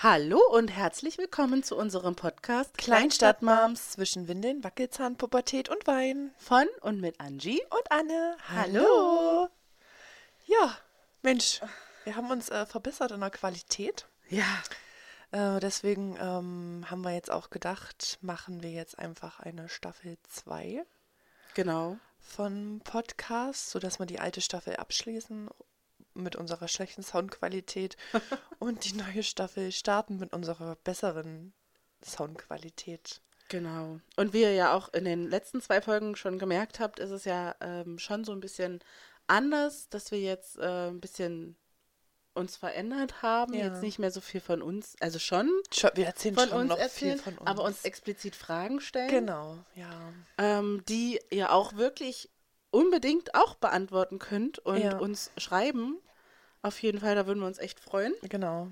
Hallo und herzlich willkommen zu unserem Podcast Kleinstadtmoms zwischen Windeln, Wackelzahn, Pubertät und Wein. von und mit Angie. Und Anne. Hallo. Ja, Mensch, wir haben uns äh, verbessert in der Qualität. Ja, Äh, deswegen ähm, haben wir jetzt auch gedacht, machen wir jetzt einfach eine Staffel 2 genau. von Podcast, sodass wir die alte Staffel abschließen mit unserer schlechten Soundqualität und die neue Staffel starten mit unserer besseren Soundqualität. Genau. Und wie ihr ja auch in den letzten zwei Folgen schon gemerkt habt, ist es ja ähm, schon so ein bisschen anders, dass wir jetzt äh, ein bisschen uns verändert haben. Ja. Jetzt nicht mehr so viel von uns, also schon Schon, wir erzählen von schon uns noch erzählen, viel von uns. aber uns explizit Fragen stellen. Genau, ja. ähm, die ihr auch wirklich unbedingt auch beantworten könnt und Ja. uns schreiben. Auf jeden Fall, da würden wir uns echt freuen. Genau,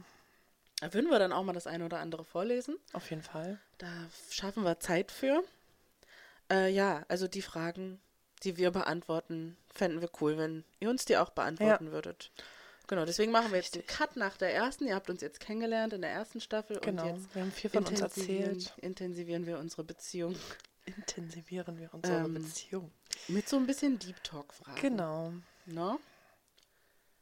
Da würden wir dann auch mal das eine oder andere vorlesen. auf jeden Fall. Da schaffen wir Zeit für. Äh, ja, also die Fragen, die wir beantworten, fänden wir cool, wenn ihr uns die auch beantworten würdet. Genau, deswegen machen wir jetzt den Cut nach der ersten. Ihr habt uns jetzt kennengelernt in der ersten Staffel Genau, und jetzt wir haben viel von uns erzählt. intensivieren wir unsere Beziehung Intensivieren wir unsere Ähm, Beziehung. mit so ein bisschen Deep Talk-Fragen. Genau. Ne?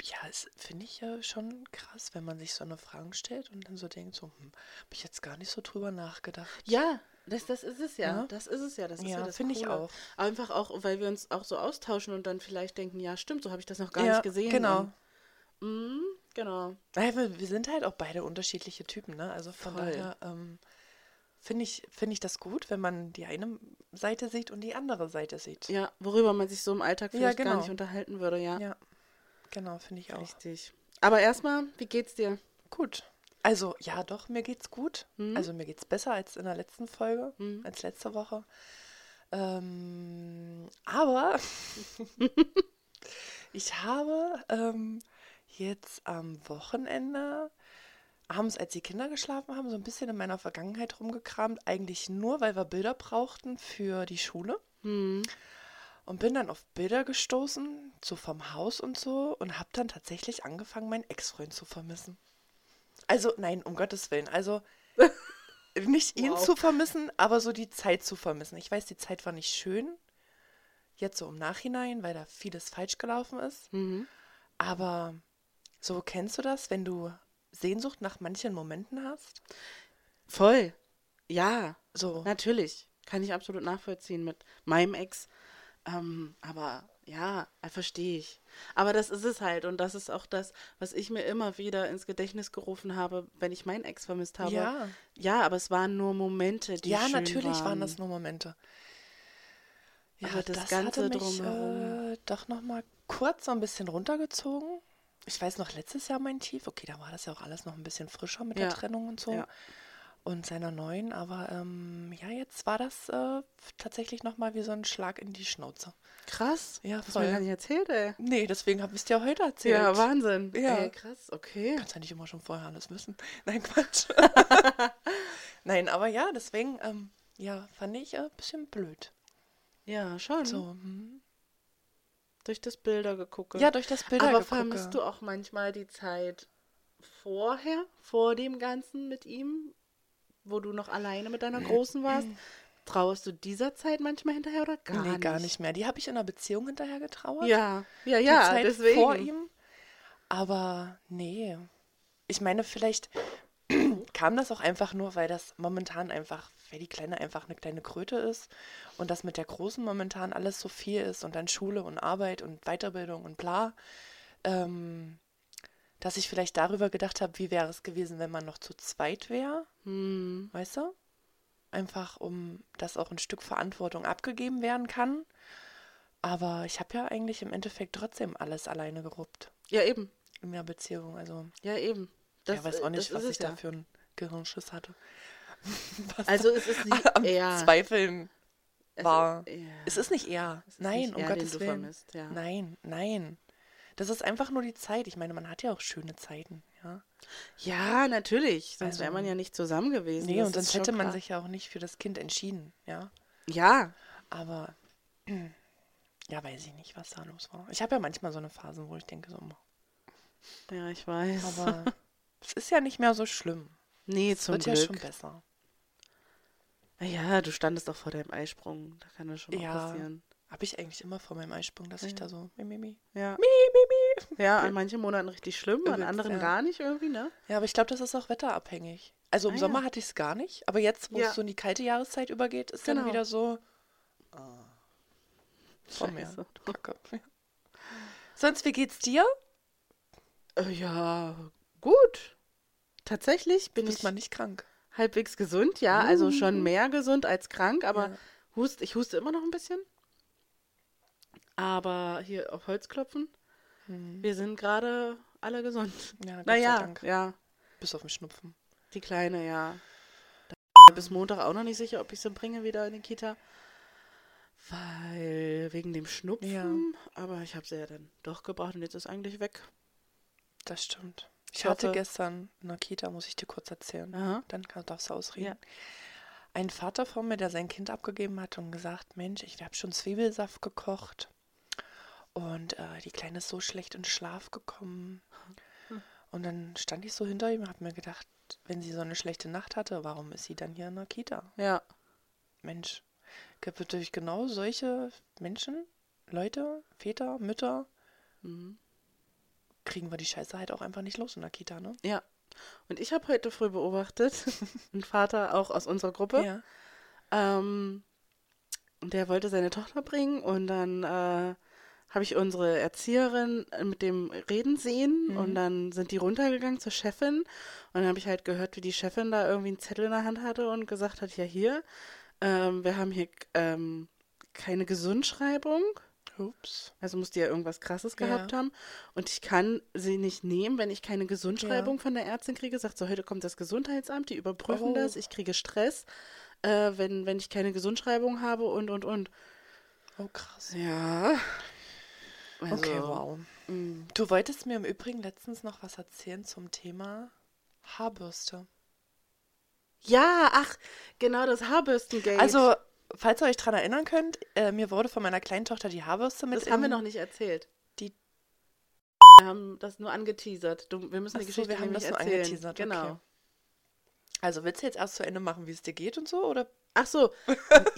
Ja, es finde ich ja schon krass, wenn man sich so eine Fragen stellt und dann so denkt, so, hm, habe ich jetzt gar nicht so drüber nachgedacht. Ja, das, das ist es ja. Ja. Das ist es ja. Das ist ja, Ja, das finde ich auch. Einfach auch, weil wir uns auch so austauschen und dann vielleicht denken, ja, stimmt, so habe ich das noch gar ja, nicht gesehen. Genau. Mm, genau. Naja, wir, wir sind halt auch beide unterschiedliche Typen, ne? Also von Voll. daher ähm, finde ich, finde ich das gut, wenn man die eine Seite sieht und die andere Seite sieht. Ja, worüber man sich so im Alltag vielleicht gar genau. nicht unterhalten würde, ja. Ja, genau, finde ich auch. Richtig. Aber erstmal, wie geht's dir? Gut. Also, ja, doch, mir geht's gut. Mhm. Also, mir geht's besser als in der letzten Folge, Mhm. als letzte Woche. Ähm, aber ich habe ähm, jetzt am Wochenende, abends, als die Kinder geschlafen haben, so ein bisschen in meiner Vergangenheit rumgekramt. Eigentlich nur, weil wir Bilder brauchten für die Schule. Hm. Und bin dann auf Bilder gestoßen, so vom Haus und so, und habe dann tatsächlich angefangen, meinen Ex-Freund zu vermissen. Also, nein, um Gottes Willen. Also, nicht ihn Wow. zu vermissen, aber so die Zeit zu vermissen. Ich weiß, die Zeit war nicht schön, jetzt so im Nachhinein, weil da vieles falsch gelaufen ist. Mhm. Aber so kennst du das, wenn du Sehnsucht nach manchen Momenten hast? Voll. Ja, So, natürlich. Kann ich absolut nachvollziehen mit meinem Ex. Ähm, aber ja, äh, verstehe ich. Aber das ist es halt. Und das ist auch das, was ich mir immer wieder ins Gedächtnis gerufen habe, wenn ich meinen Ex vermisst habe. Ja. Ja, aber es waren nur Momente, die ja, schön natürlich waren. waren das nur Momente. Ja, Aber das das, Ganze hatte mich drumherum. äh, doch noch mal kurz so ein bisschen runtergezogen. Ich weiß noch, letztes Jahr mein Tief. Okay, da war das ja auch alles noch ein bisschen frischer mit Ja, der Trennung und so. ja. Und seiner neuen. Aber ähm, ja, jetzt war das äh, tatsächlich noch mal wie so ein Schlag in die Schnauze. Krass. Ja, Das hast du mir voll. gar nicht erzählt, ey. Nee, deswegen habe ich es dir heute erzählt. Ja, Wahnsinn. Ja. Ey, krass, okay. Kannst ja nicht immer schon vorher alles wissen. Nein, Quatsch. Nein, aber ja, deswegen, ähm, ja, fand ich ein bisschen blöd. Ja, schon. So, hm. Durch das Bilder geguckt. Ja, durch das Bilder Aber gegucke. vermisst du auch manchmal die Zeit vorher, vor dem Ganzen mit ihm, wo du noch alleine mit deiner Großen warst? Trauerst du dieser Zeit manchmal hinterher oder gar nee, nicht? gar nicht mehr. Die habe ich in einer Beziehung hinterher getrauert. Ja, ja, die ja, Zeit deswegen. vor ihm. Aber nee. Ich meine, vielleicht kam das auch einfach nur, weil das momentan einfach, weil die Kleine einfach eine kleine Kröte ist und das mit der Großen momentan alles so viel ist und dann Schule und Arbeit und Weiterbildung und bla, ähm, dass ich vielleicht darüber gedacht habe, wie wäre es gewesen, wenn man noch zu zweit wäre, Hm, weißt du? Einfach, um dass auch ein Stück Verantwortung abgegeben werden kann. Aber ich habe ja eigentlich im Endeffekt trotzdem alles alleine geruppt ja, eben. in der Beziehung. Also, Ja, eben. ich weiß auch nicht, das was ist ich es ja. da für einen Gehirnschiss hatte. Was Also es ist nicht am eher. Zweifeln es war. Ist, ja, Es ist nicht er. es ist Nein, nicht um Gottes Willen. vermisst, ja. Nein, nein. Das ist einfach nur die Zeit. Ich meine, man hat ja auch schöne Zeiten, ja. Ja, natürlich. Sonst wäre Also- man ja nicht zusammen gewesen. Nee, das und sonst hätte man klar. sich ja auch nicht für das Kind entschieden, ja. Ja, Aber ja, weiß ich nicht, was da los war. Ich habe ja manchmal so eine Phase, wo ich denke so, ja, ich weiß. aber es ist ja nicht mehr so schlimm. Nee, Das zum wird Glück. ja schon besser. Ja, du standest doch vor deinem Eisprung. Da kann das schon mal Ja. passieren. Habe ich eigentlich immer vor meinem Eisprung, dass ich Ja. da so mi, mi, mi. Ja. Mi, mi, mi. Ja, an manchen Monaten richtig schlimm, an anderen ja. gar nicht irgendwie, ne? Ja, aber ich glaube, das ist auch wetterabhängig. Also im Ah, Sommer ja. hatte ich es gar nicht, aber jetzt, wo es so in die kalte Jahreszeit übergeht, ist dann Genau. wieder so. Vor mir. Scheiße. Kacke. Ja. Sonst, wie geht's dir? Äh, ja, gut. Tatsächlich bin Bist ich man nicht krank? halbwegs gesund, ja. Also schon mehr gesund als krank, aber Ja. hust, ich huste immer noch ein bisschen. Aber hier auf Holz klopfen, Hm. wir sind gerade alle gesund. Ja, Gott Naja, Dank. ja, Bis auf den Schnupfen. die Kleine, ja. Da bis Montag auch noch nicht sicher, ob ich sie bringe wieder in die Kita. Weil, wegen dem Schnupfen. Ja. Aber ich habe sie ja dann doch gebracht und jetzt ist eigentlich weg. Das stimmt. Ich Ich hatte hoffe- gestern in der Kita, muss ich dir kurz erzählen. Aha. Dann darfst du ausreden. Ja. Ein Vater von mir, der sein Kind abgegeben hat und gesagt, Mensch, ich habe schon Zwiebelsaft gekocht und äh, die Kleine ist so schlecht in Schlaf gekommen. Hm. Und dann stand ich so hinter ihm und habe mir gedacht, wenn sie so eine schlechte Nacht hatte, warum ist sie dann hier in der Kita? Ja. Mensch, gibt natürlich genau solche Menschen, Leute, Väter, Mütter, Mhm. kriegen wir die Scheiße halt auch einfach nicht los in der Kita, ne? Ja. Und ich habe heute früh beobachtet, ein Vater auch aus unserer Gruppe, Ja. ähm, der wollte seine Tochter bringen und dann äh, habe ich unsere Erzieherin mit dem reden sehen Mhm. und dann sind die runtergegangen zur Chefin und dann habe ich halt gehört, wie die Chefin da irgendwie einen Zettel in der Hand hatte und gesagt hat, ja hier, ähm, wir haben hier ähm, keine Gesundschreibung. Ups. Also muss die ja irgendwas Krasses Ja. gehabt haben. Und ich kann sie nicht nehmen, wenn ich keine Gesundschreibung von der Ärztin kriege. Sagt so, heute kommt das Gesundheitsamt, die überprüfen Oh. das. Ich kriege Stress, äh, wenn, wenn ich keine Gesundschreibung habe und, und, und. Oh, krass. Ja. Also, Okay, wow. mm, Du wolltest mir im Übrigen letztens noch was erzählen zum Thema Haarbürste. Ja, ach, genau das Haarbürstengate. Also, falls ihr euch daran erinnern könnt, äh, mir wurde von meiner kleinen Tochter die Haarbürste mit das haben wir noch nicht erzählt. Die- Wir haben das nur angeteasert. Du, wir müssen die Ach so, Geschichte wir haben das nur erzählen. angeteasert, Genau. okay. Also, willst du jetzt erst zu Ende machen, wie es dir geht und so? Oder? Ach so.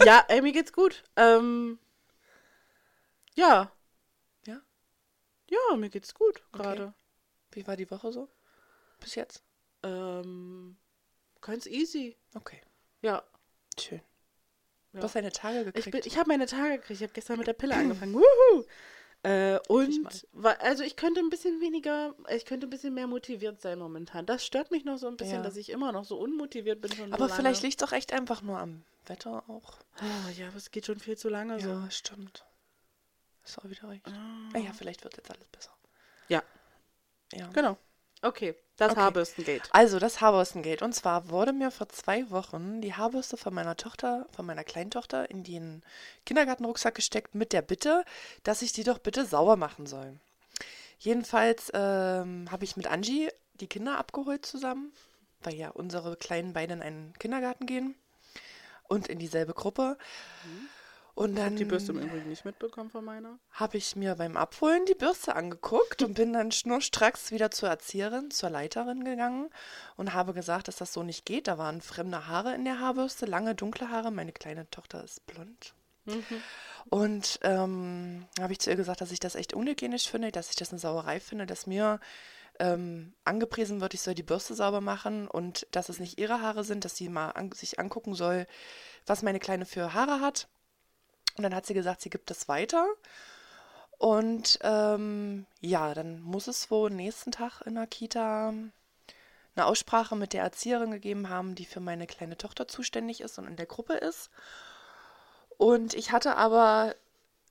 ja, ey, mir geht's gut. Ähm. Ja? Ja, mir geht's gut Okay. gerade. Wie war die Woche so? Bis jetzt? Ähm, ganz easy. Okay, Ja. schön. Ja. Du hast deine Tage Ich, gekriegt. bin, ich habe meine Tage gekriegt. Ich habe gestern mit der Pille angefangen. Wuhu! Äh, und also ich könnte ein bisschen weniger, ich könnte ein bisschen mehr motiviert sein momentan. Das stört mich noch so ein bisschen, Ja. dass ich immer noch so unmotiviert bin. Schon so Aber lange. vielleicht liegt es doch echt einfach nur am Wetter auch. Oh, ja, aber es geht schon viel zu lange so. Ja, stimmt. Ist auch wieder recht. Ah. Naja, vielleicht wird jetzt alles besser. Ja. Ja. Genau. Okay, das Okay. Haarbürstengate. Also das Haarbürstengate. Und zwar wurde mir vor zwei Wochen die Haarbürste von meiner Tochter, von meiner Kleintochter, in den Kindergartenrucksack gesteckt mit der Bitte, dass ich die doch bitte sauber machen soll. Jedenfalls ähm, habe ich mit Angie die Kinder abgeholt zusammen, weil ja unsere Kleinen beide in einen Kindergarten gehen und in dieselbe Gruppe. Und dann Die Bürste im Übrigen nicht mitbekommen von meiner. habe ich mir beim Abholen die Bürste angeguckt und bin dann schnurstracks wieder zur Erzieherin, zur Leiterin gegangen und habe gesagt, dass das so nicht geht. Da waren fremde Haare in der Haarbürste, lange dunkle Haare. Meine kleine Tochter ist blond. Und ähm, habe ich zu ihr gesagt, dass ich das echt unhygienisch finde, dass ich das eine Sauerei finde, dass mir ähm, angepriesen wird, ich soll die Bürste sauber machen und dass es nicht ihre Haare sind, dass sie mal an, sich angucken soll, was meine Kleine für Haare hat. Und dann hat sie gesagt, sie gibt es weiter. Und ähm, ja, dann muss es wohl nächsten Tag in der Kita eine Aussprache mit der Erzieherin gegeben haben, die für meine kleine Tochter zuständig ist und in der Gruppe ist. Und ich hatte aber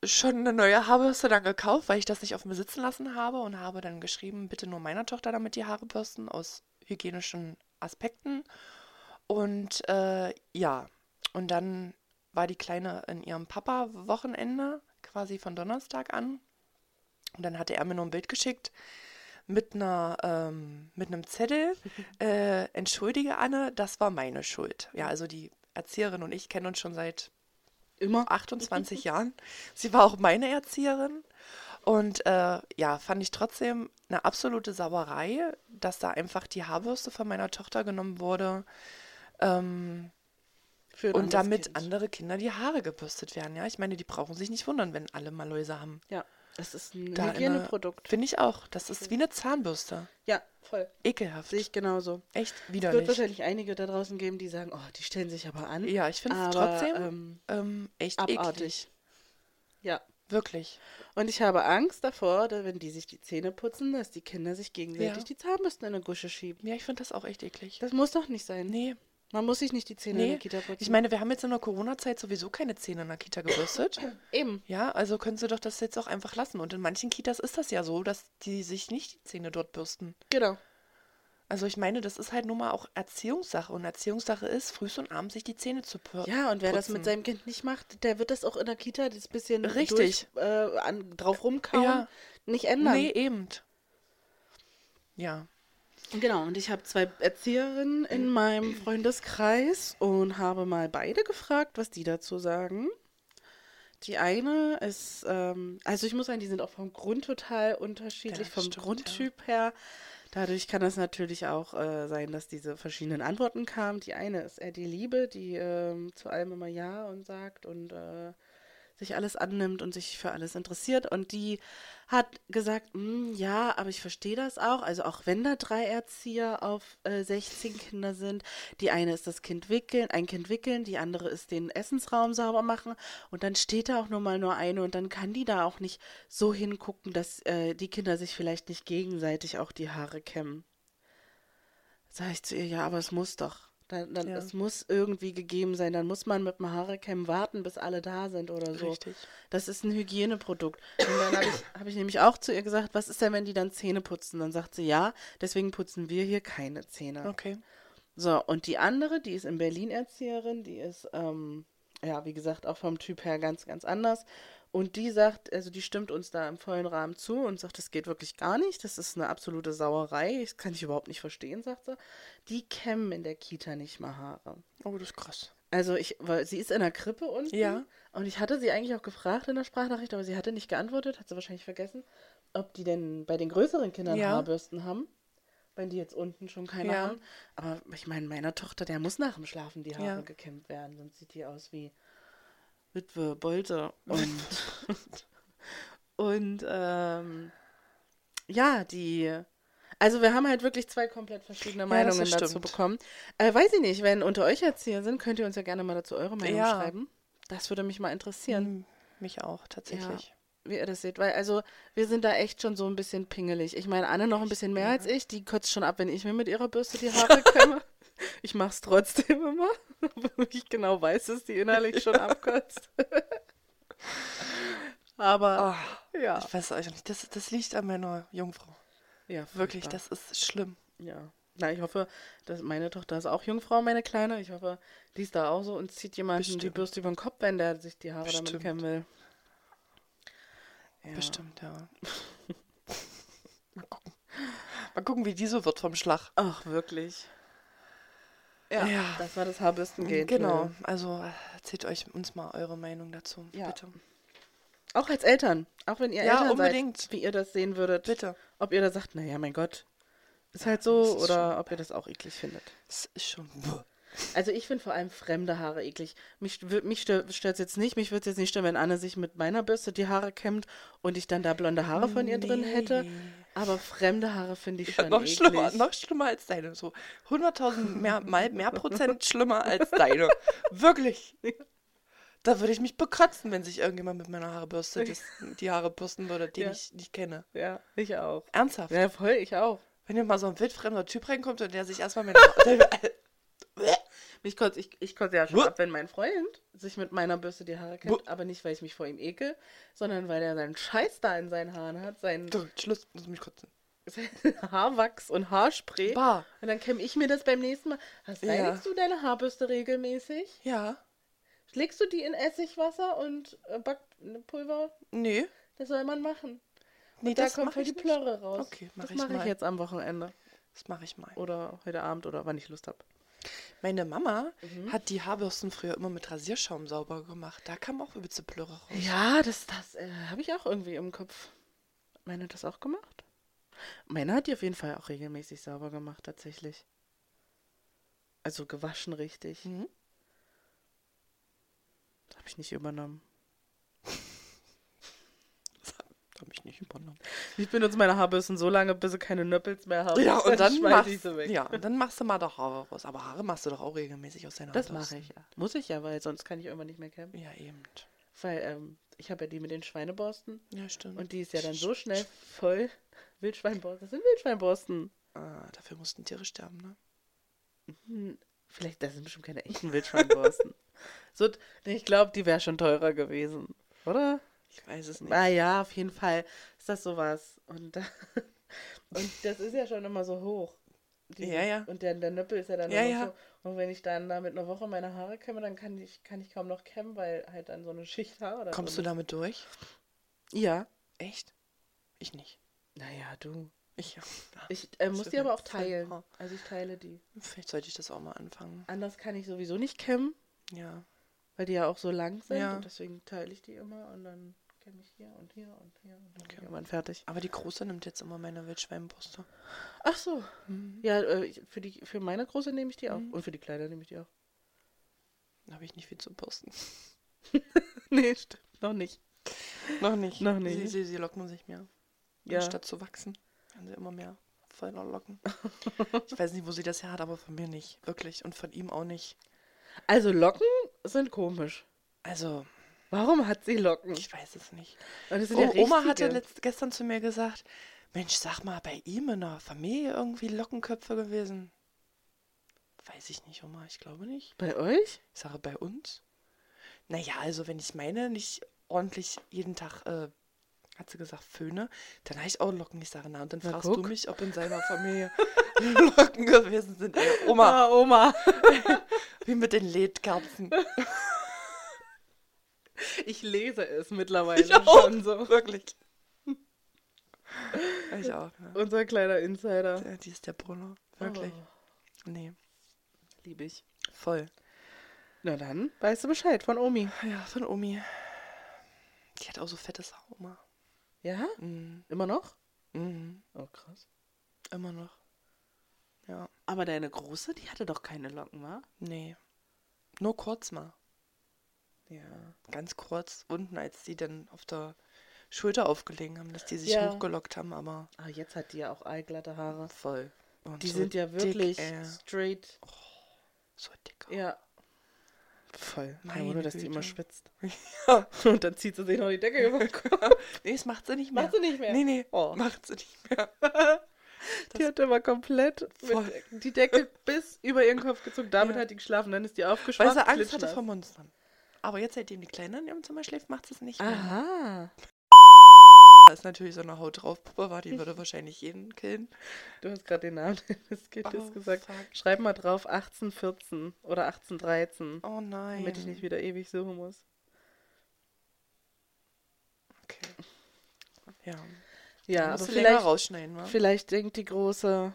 schon eine neue Haarbürste dann gekauft, weil ich das nicht auf mir sitzen lassen habe und habe dann geschrieben, bitte nur meiner Tochter damit die Haare bürsten aus hygienischen Aspekten. Und äh, ja, und dann war die Kleine in ihrem Papa-Wochenende, quasi von Donnerstag an. Und dann hatte er mir nur ein Bild geschickt mit einer ähm, mit einem Zettel. Äh, Entschuldige, Anne, das war meine Schuld. Ja, also die Erzieherin und ich kennen uns schon seit Immer. 28 Jahren. Sie war auch meine Erzieherin. Und äh, ja, fand ich trotzdem eine absolute Sauerei, dass da einfach die Haarbürste von meiner Tochter genommen wurde. Ähm, und damit Kind. andere Kinder die Haare gebürstet werden. Ja, ich meine, die brauchen sich nicht wundern, wenn alle mal Läuse haben. Ja, das ist ein Da Hygieneprodukt. Finde ich auch. Das ist wie eine Zahnbürste. Ja, voll. Ekelhaft. Sehe ich genauso. Echt Es wird widerlich. wahrscheinlich einige da draußen geben, die sagen, oh, die stellen sich aber an. Ja, ich finde es trotzdem ähm, ähm, echt eklig. abartig. Ja. Wirklich. Und ich habe Angst davor, dass, wenn die sich die Zähne putzen, dass die Kinder sich gegenseitig Ja. die Zahnbürsten in eine Gusche schieben. Ja, ich finde das auch echt eklig. Das muss doch nicht sein. Nee. Man muss sich nicht die Zähne in Nee. der Kita putzen. Ich meine, wir haben jetzt in der Corona-Zeit sowieso keine Zähne in der Kita gebürstet. eben. Ja, also können sie doch das jetzt auch einfach lassen. Und in manchen Kitas ist das ja so, dass die sich nicht die Zähne dort bürsten. Genau. Also ich meine, das ist halt nun mal auch Erziehungssache. Und Erziehungssache ist, früh und abends sich die Zähne zu pür- Ja, und wer das putzen. mit seinem Kind nicht macht, der wird das auch in der Kita das bisschen Richtig. Durch, äh, an, drauf rumkauen, Ja. nicht ändern. Nee, eben. Ja. Genau, und ich habe zwei Erzieherinnen in meinem Freundeskreis und habe mal beide gefragt, was die dazu sagen. Die eine ist, ähm, also ich muss sagen, die sind auch vom Grund total unterschiedlich, Ja, vom stimmt, Grundtyp her. Dadurch kann es natürlich auch äh, sein, dass diese verschiedenen Antworten kamen. Die eine ist eher die Liebe, die ähm, zu allem immer Ja und sagt und äh, sich alles annimmt und sich für alles interessiert. Und die hat gesagt, "Hm, ja, aber ich verstehe das auch. Also auch wenn da drei Erzieher auf äh, 16 Kinder sind, die eine ist das Kind wickeln, ein Kind wickeln, die andere ist den Essensraum sauber machen und dann steht da auch nur mal nur eine und dann kann die da auch nicht so hingucken, dass äh, die Kinder sich vielleicht nicht gegenseitig auch die Haare kämmen. Sag ich zu ihr, ja, aber es muss doch. Dann, dann, Ja. Es muss irgendwie gegeben sein. Dann muss man mit dem Haarekämmen warten, bis alle da sind oder so. Richtig. Das ist ein Hygieneprodukt. Und dann habe ich, hab ich nämlich auch zu ihr gesagt, was ist denn, wenn die dann Zähne putzen? Dann sagt sie, ja, deswegen putzen wir hier keine Zähne. Okay. So, und die andere, die ist in Berlin Erzieherin, die ist, ähm, ja, wie gesagt, auch vom Typ her ganz, ganz anders. Und die sagt, also die stimmt uns da im vollen Rahmen zu und sagt, das geht wirklich gar nicht. Das ist eine absolute Sauerei. Das kann ich überhaupt nicht verstehen, sagt sie. Die kämmen in der Kita nicht mal Haare. Oh, das ist krass. Also ich, weil sie ist in der Krippe unten. Ja. Und ich hatte sie eigentlich auch gefragt in der Sprachnachricht, aber sie hatte nicht geantwortet, hat sie wahrscheinlich vergessen, ob die denn bei den größeren Kindern Ja. Haarbürsten haben. Wenn die jetzt unten schon keine Ja. haben. Aber ich meine, meiner Tochter, der muss nach dem Schlafen die Haare Ja. gekämmt werden, sonst sieht die aus wie Witwe Bolte. Und, und ähm, ja, die. Also wir haben halt wirklich zwei komplett verschiedene Meinungen dazu stimmt. bekommen. Äh, weiß ich nicht, wenn unter euch Erzieher sind, könnt ihr uns ja gerne mal dazu eure Meinung Ja. schreiben. Das würde mich mal interessieren, Hm, Mich auch, tatsächlich. wie ihr das seht. Weil also wir sind da echt schon so ein bisschen pingelig. Ich meine, Anne noch ein bisschen mehr als ich. Die kotzt schon ab, wenn ich mir mit ihrer Bürste die Haare kämme. Ich mach's trotzdem immer, obwohl ich genau weiß, dass die innerlich schon abkotzt. Aber Ah, ja, Ich weiß auch nicht, das, das liegt an meiner Jungfrau. ja, Wirklich, das ist schlimm. Ja. Na, ich hoffe, dass meine Tochter ist auch Jungfrau, meine Kleine. Ich hoffe, die ist da auch so und zieht jemanden die Bestimmt. Bürste über den Kopf, wenn der sich die Haare damit Bestimmt. kämmen will. Ja. Bestimmt, ja. Mal gucken. Mal gucken, wie die so wird vom Schlag. Ach, wirklich. Ja, Ja. das war das Haarbürstengate. Genau, also äh, erzählt euch uns mal eure Meinung dazu. Ja. Bitte. Auch als Eltern. Auch wenn ihr Ja, Eltern unbedingt. seid, wie ihr das sehen würdet. Bitte. Ob ihr da sagt, naja, mein Gott, ist halt so, ist oder ob ihr das auch eklig findet. Das ist schon. Also ich finde vor allem fremde Haare eklig. Mich, mich stört es jetzt nicht. Mich würde es jetzt nicht stören, wenn Anne sich mit meiner Bürste die Haare kämmt und ich dann da blonde Haare von ihr drin hätte. Aber fremde Haare finde ich schon noch eklig. schlimmer, noch schlimmer als deine. So 100.000 mehr, mal mehr Prozent schlimmer als deine. Wirklich. Da würde ich mich bekratzen, wenn sich irgendjemand mit meiner Haarbürste das, die Haare bürsten würde, den Ja. ich nicht kenne. Ja, ich auch. Ernsthaft. Ja, voll, ich auch. Wenn hier mal so ein wildfremder Typ reinkommt und der sich erstmal mit der Mich kotzt, ich, ich kotze ja schon ab, wenn mein Freund sich mit meiner Bürste die Haare kämmt, aber nicht, weil ich mich vor ihm ekel, sondern weil er seinen Scheiß da in seinen Haaren hat, seinen, Du, Schluss, muss mich kotzen. Haarwachs und Haarspray. Bah. Und dann kämme ich mir das beim nächsten Mal. Hast Ja. reinigst du deine Haarbürste regelmäßig? Ja. Legst du die in Essigwasser und äh, Backpulver? Nee. Das soll man machen. Nee, da das kommt mach voll ich die. Plörre raus. Okay, mach das ich mache ich mal. jetzt am Wochenende. Das mache ich mal. Oder heute Abend oder wann ich Lust habe. Meine Mama Mhm. hat die Haarbürsten früher immer mit Rasierschaum sauber gemacht. Da kam auch übelste Plörre raus. Ja, das, das äh, habe ich auch irgendwie im Kopf. meine das auch gemacht? Meine hat die auf jeden Fall auch regelmäßig sauber gemacht, tatsächlich. Also gewaschen richtig. Mhm. Das habe ich nicht übernommen. Habe ich nicht übernommen. Ich benutze meine Haarbürsten so lange, bis sie keine Nöppels mehr haben. Ja, und dann, schmeiß machst, ich sie weg. ja, und dann machst du mal doch Haare raus. Aber Haare machst du doch auch regelmäßig aus deiner Das mache ich ja. Muss ich ja, weil sonst kann ich irgendwann nicht mehr campen. Ja, eben. Weil ähm, ich habe ja die mit den Schweineborsten Ja, stimmt. und die ist ja dann so schnell voll. Wildschweinborsten, das sind Wildschweinborsten. ah, dafür mussten Tiere sterben, ne? Hm, vielleicht, das sind bestimmt keine echten Wildschweinborsten. so, ich glaube, die wäre schon teurer gewesen, oder? Ich weiß es nicht. Ah ja, auf jeden Fall ist das sowas. Und, und das ist ja schon immer so hoch. Die- Ja, ja. Und der, der Nöppel ist ja dann Ja, ja. so. Und wenn ich dann damit eine Woche meine Haare kämme, dann kann ich, kann ich kaum noch kämmen, weil halt dann so eine Schicht Haare da Kommst du drin damit durch? Ja. Echt? Ich nicht. Naja, du. Ich. Ich äh, muss die aber auch teilen. Haar. Also ich teile die. Vielleicht sollte ich das auch mal anfangen. Anders kann ich sowieso nicht kämmen, Ja. weil die ja auch so lang sind. Ja. Und deswegen teile ich die immer und dann kämme ich hier und hier und hier und dann Okay. ich irgendwann fertig. Aber die Große nimmt jetzt immer meine Wildschweinbrüste. Ach so. Mhm. Ja, äh, für, die, für meine große nehme ich die auch. Mhm. Und für die kleine nehme ich die auch. Da habe ich nicht viel zu bürsten. nee, stimmt. Noch nicht. Noch nicht. Noch nicht. Sie, sie, sie locken sich mehr. Ja. Anstatt zu wachsen, werden sie immer mehr voller locken. ich weiß nicht, wo sie das her hat, aber von mir nicht. Wirklich. Und von ihm auch nicht. Also Locken sind komisch. Also, Warum hat sie Locken? ich weiß es nicht. Und das sind O ja Oma hatte letzt, gestern zu mir gesagt, Mensch, sag mal, bei ihm in der Familie irgendwie Lockenköpfe gewesen. Weiß ich nicht, Oma, ich glaube nicht. Bei euch? Ich sage bei uns. Naja, also wenn ich meine, nicht ordentlich jeden Tag, äh, hat sie gesagt, föhne, dann habe ich auch Locken. Ich sage, na, und dann Na, fragst guck. du mich, ob in seiner Familie Locken gewesen sind. Ey, Oma, Ah, Oma. wie mit den Ledkerzen. Ich lese es mittlerweile Ich auch. schon so. Wirklich. Ich auch, ja. Unser kleiner Insider. ja. Die ist der Brunner. Wirklich. Oh, Nee, lieb ich. voll. Na dann, weißt du Bescheid von Omi. Ja, von Omi. Die hat auch so fettes Haar, Oma. Ja? Mhm. Immer noch? Mhm. Oh, krass. Immer noch. Ja, Aber deine Große, die hatte doch keine Locken, wa? nee. Nur kurz mal. Ja. Ganz kurz unten, als die dann auf der Schulter aufgelegen haben, dass die sich Ja. hochgelockt haben, aber Ah, jetzt hat die ja auch allglatte Haare. voll. Und Die so sind ja dick, wirklich ey. straight. So dick. Ja. Voll. Kein Meine Wunder, dass die Güte. immer schwitzt. Ja. Und dann zieht sie sich noch die Decke über den Kopf. nee, das macht sie nicht mehr. Macht sie nicht mehr? Nee, nee, Oh. macht sie nicht mehr. Die hat immer komplett Voll. mit die Decke bis über ihren Kopf gezogen. Damit Ja. hat die geschlafen. Dann ist die Weil aufgeschwacht. sie Angst hatte vor Monstern. Aber jetzt, seitdem die Kleine in ihrem Zimmer schläft, macht sie es nicht mehr. Aha. Da ist natürlich so eine Haut drauf. Puppe war, die würde wahrscheinlich jeden killen. Du hast gerade den Namen des Kindes Oh, gesagt. fuck. Schreib mal drauf 1814 oder 1813. Oh nein. Damit ich nicht wieder ewig suchen muss. Okay. Ja. Ja, aber vielleicht, rausschneiden, wa? vielleicht denkt die Große.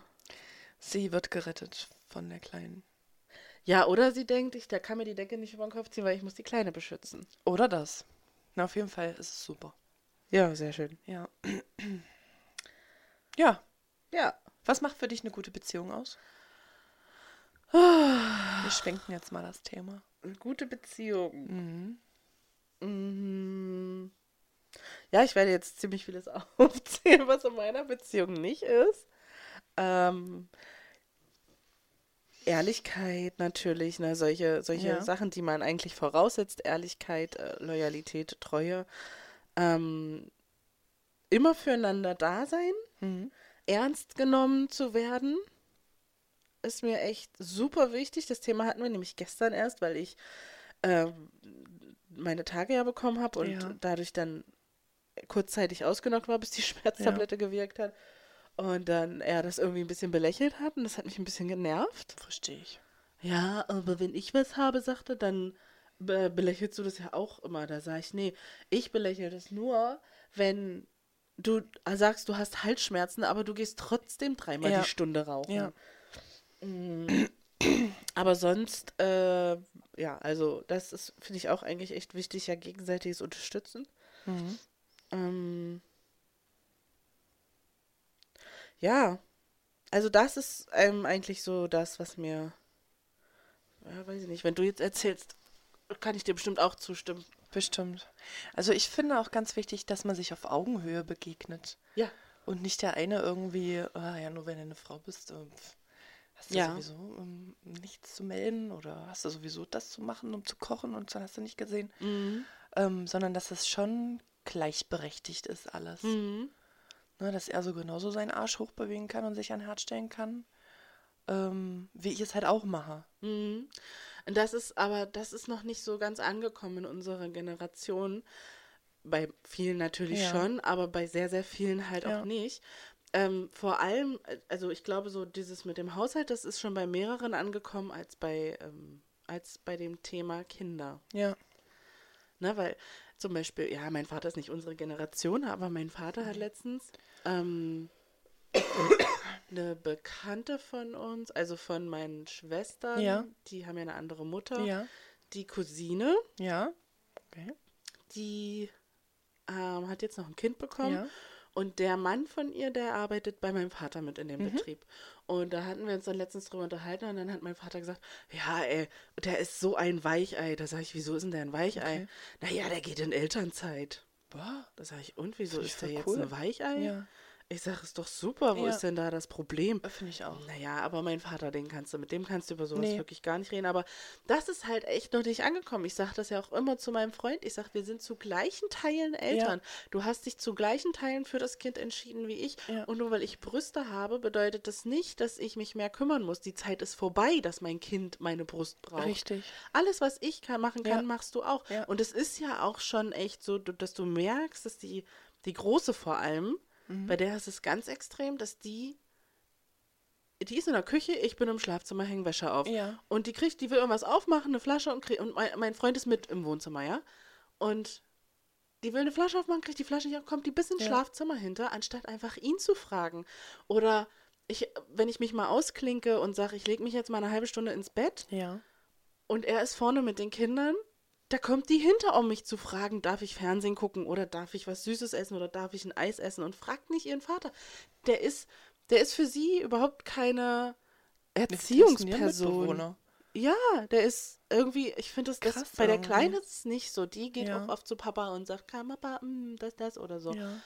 Sie wird gerettet von der Kleinen. Ja, oder sie denkt, ich, der kann mir die Decke nicht über den Kopf ziehen, weil ich muss die Kleine beschützen. Oder das. Na, auf jeden Fall ist es super. Ja, sehr schön. Ja. ja. Ja. Was macht für dich eine gute Beziehung aus? Wir schwenken jetzt mal das Thema. Eine gute Beziehung. Mhm. Mhm. Ja, ich werde jetzt ziemlich vieles aufzählen, was in meiner Beziehung nicht ist. Ähm, Ehrlichkeit natürlich, ne, solche, solche Ja. Sachen, die man eigentlich voraussetzt. Ehrlichkeit, äh, Loyalität, Treue. Ähm, immer füreinander da sein, Mhm. ernst genommen zu werden, ist mir echt super wichtig. Das Thema hatten wir nämlich gestern erst, weil ich ähm, meine Tage ja bekommen habe und Ja. dadurch dann kurzzeitig ausgenockt war, bis die Schmerztablette gewirkt hat. Und dann er das irgendwie ein bisschen belächelt hat und das hat mich ein bisschen genervt. Verstehe ich. Ja, aber wenn ich was habe, sagte, dann be belächelst du das ja auch immer. Da sage ich, nee, ich belächle das nur, wenn du sagst, du hast Halsschmerzen, aber du gehst trotzdem dreimal Ja. die Stunde rauchen. Ja. Mm. Aber sonst, äh, ja, also das ist, finde ich auch eigentlich echt wichtig, ja, gegenseitiges Unterstützen. Mhm. Ähm, ja, also das ist ähm, eigentlich so das, was mir, ja, weiß ich nicht, wenn du jetzt erzählst, kann ich dir bestimmt auch zustimmen. Bestimmt. Also ich finde auch ganz wichtig, dass man sich auf Augenhöhe begegnet. Ja. Und nicht der eine irgendwie, ah, ja, nur wenn du eine Frau bist, äh, hast du ja. sowieso um, ähm, nichts zu melden oder hast du sowieso das zu machen, um zu kochen und dann hast du nicht gesehen. Mhm. Ähm, sondern dass es schon gleichberechtigt ist alles. Mhm. Ne, dass er so genauso seinen Arsch hochbewegen kann und sich an Herz stellen kann, ähm, wie ich es halt auch mache. Mhm. Und das ist aber, das ist noch nicht so ganz angekommen in unserer Generation. Bei vielen natürlich ja. schon, aber bei sehr, sehr vielen halt ja. auch nicht. Ähm, vor allem, also ich glaube, so dieses mit dem Haushalt, das ist schon bei mehreren angekommen als bei, ähm, als bei dem Thema Kinder. Ja. Ne, weil zum Beispiel, ja, mein Vater ist nicht unsere Generation, aber mein Vater hat letztens ähm, eine Bekannte von uns, also von meinen Schwestern, ja. die haben ja eine andere Mutter, ja. die Cousine, ja, okay. die ähm, hat jetzt noch ein Kind bekommen. Ja. Und der Mann von ihr, der arbeitet bei meinem Vater mit in dem mhm. Betrieb. Und da hatten wir uns dann letztens drüber unterhalten und dann hat mein Vater gesagt, ja, ey, der ist so ein Weichei. Da sage ich, wieso ist denn der ein Weichei? Okay. Naja, der geht in Elternzeit. Boah, da sage ich, und wieso ist der jetzt cool. ein Weichei? Ja. Ich sage, ist doch super, wo ja. ist denn da das Problem? Finde ich auch. Naja, aber mein Vater, den kannst du, mit dem kannst du über sowas nee. wirklich gar nicht reden. Aber das ist halt echt noch nicht angekommen. Ich sage das ja auch immer zu meinem Freund. Ich sage, wir sind zu gleichen Teilen Eltern. Ja. Du hast dich zu gleichen Teilen für das Kind entschieden wie ich. Ja. Und nur weil ich Brüste habe, bedeutet das nicht, dass ich mich mehr kümmern muss. Die Zeit ist vorbei, dass mein Kind meine Brust braucht. Richtig. Alles, was ich kann, machen kann, machst du auch. Und es ist ja auch schon echt so, dass du merkst, dass die, die Große vor allem, Mhm. Bei der ist es ganz extrem, dass die die ist in der Küche, ich bin im Schlafzimmer, hängen Wäsche auf. Ja. Und die kriegt, die will irgendwas aufmachen, eine Flasche und kriegt, und mein, mein, Freund ist mit im Wohnzimmer, ja. Und die will eine Flasche aufmachen, kriegt die Flasche nicht auf, kommt die bis ins ja. Schlafzimmer hinter, anstatt einfach ihn zu fragen. Oder ich, wenn ich mich mal ausklinke und sage, ich lege mich jetzt mal eine halbe Stunde ins Bett. Ja. Und er ist vorne mit den Kindern, da kommt die hinter, um mich zu fragen, darf ich Fernsehen gucken oder darf ich was Süßes essen oder darf ich ein Eis essen und fragt nicht ihren Vater. Der ist, der ist für sie überhaupt keine Erziehungsperson. Ja, der ist irgendwie, ich finde das, das bei der Kleinen ist es nicht so. Die geht ja. auch oft zu Papa und sagt, kann Papa, mh, das, das oder so. Ja.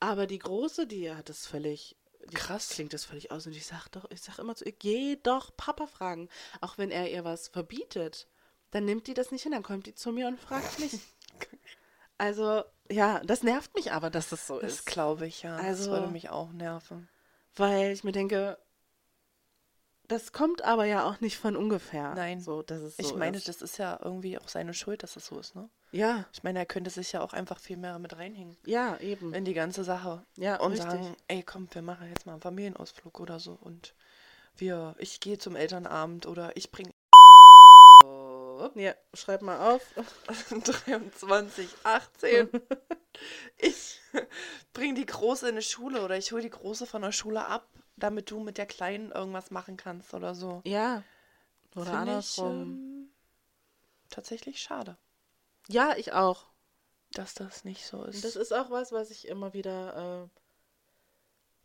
Aber die Große, die hat das völlig, Krass. Klingt das völlig aus. Und ich sag doch, ich sag immer zu ihr, geh doch Papa fragen. Auch wenn er ihr was verbietet dann nimmt die das nicht hin, dann kommt die zu mir und fragt mich. Also, ja, das nervt mich aber, dass das so das ist. Das glaube ich, ja. Also, das würde mich auch nerven. Weil ich mir denke, das kommt aber ja auch nicht von ungefähr. Nein. So, dass es so ich meine, ist. das ist ja irgendwie auch seine Schuld, dass das so ist, ne? Ja. Ich meine, er könnte sich ja auch einfach viel mehr mit reinhängen. Ja, eben. In die ganze Sache. Ja, Und richtig. sagen, ey, komm, wir machen jetzt mal einen Familienausflug oder so. Und wir, ich gehe zum Elternabend oder ich bringe ja, schreib mal auf. 23, 18. ich bring die Große in eine Schule oder ich hole die Große von der Schule ab, damit du mit der Kleinen irgendwas machen kannst oder so. Ja. Oder Find andersrum. Ich, ähm, tatsächlich schade. Ja, ich auch. Dass das nicht so ist. Das ist auch was, was ich immer wieder äh,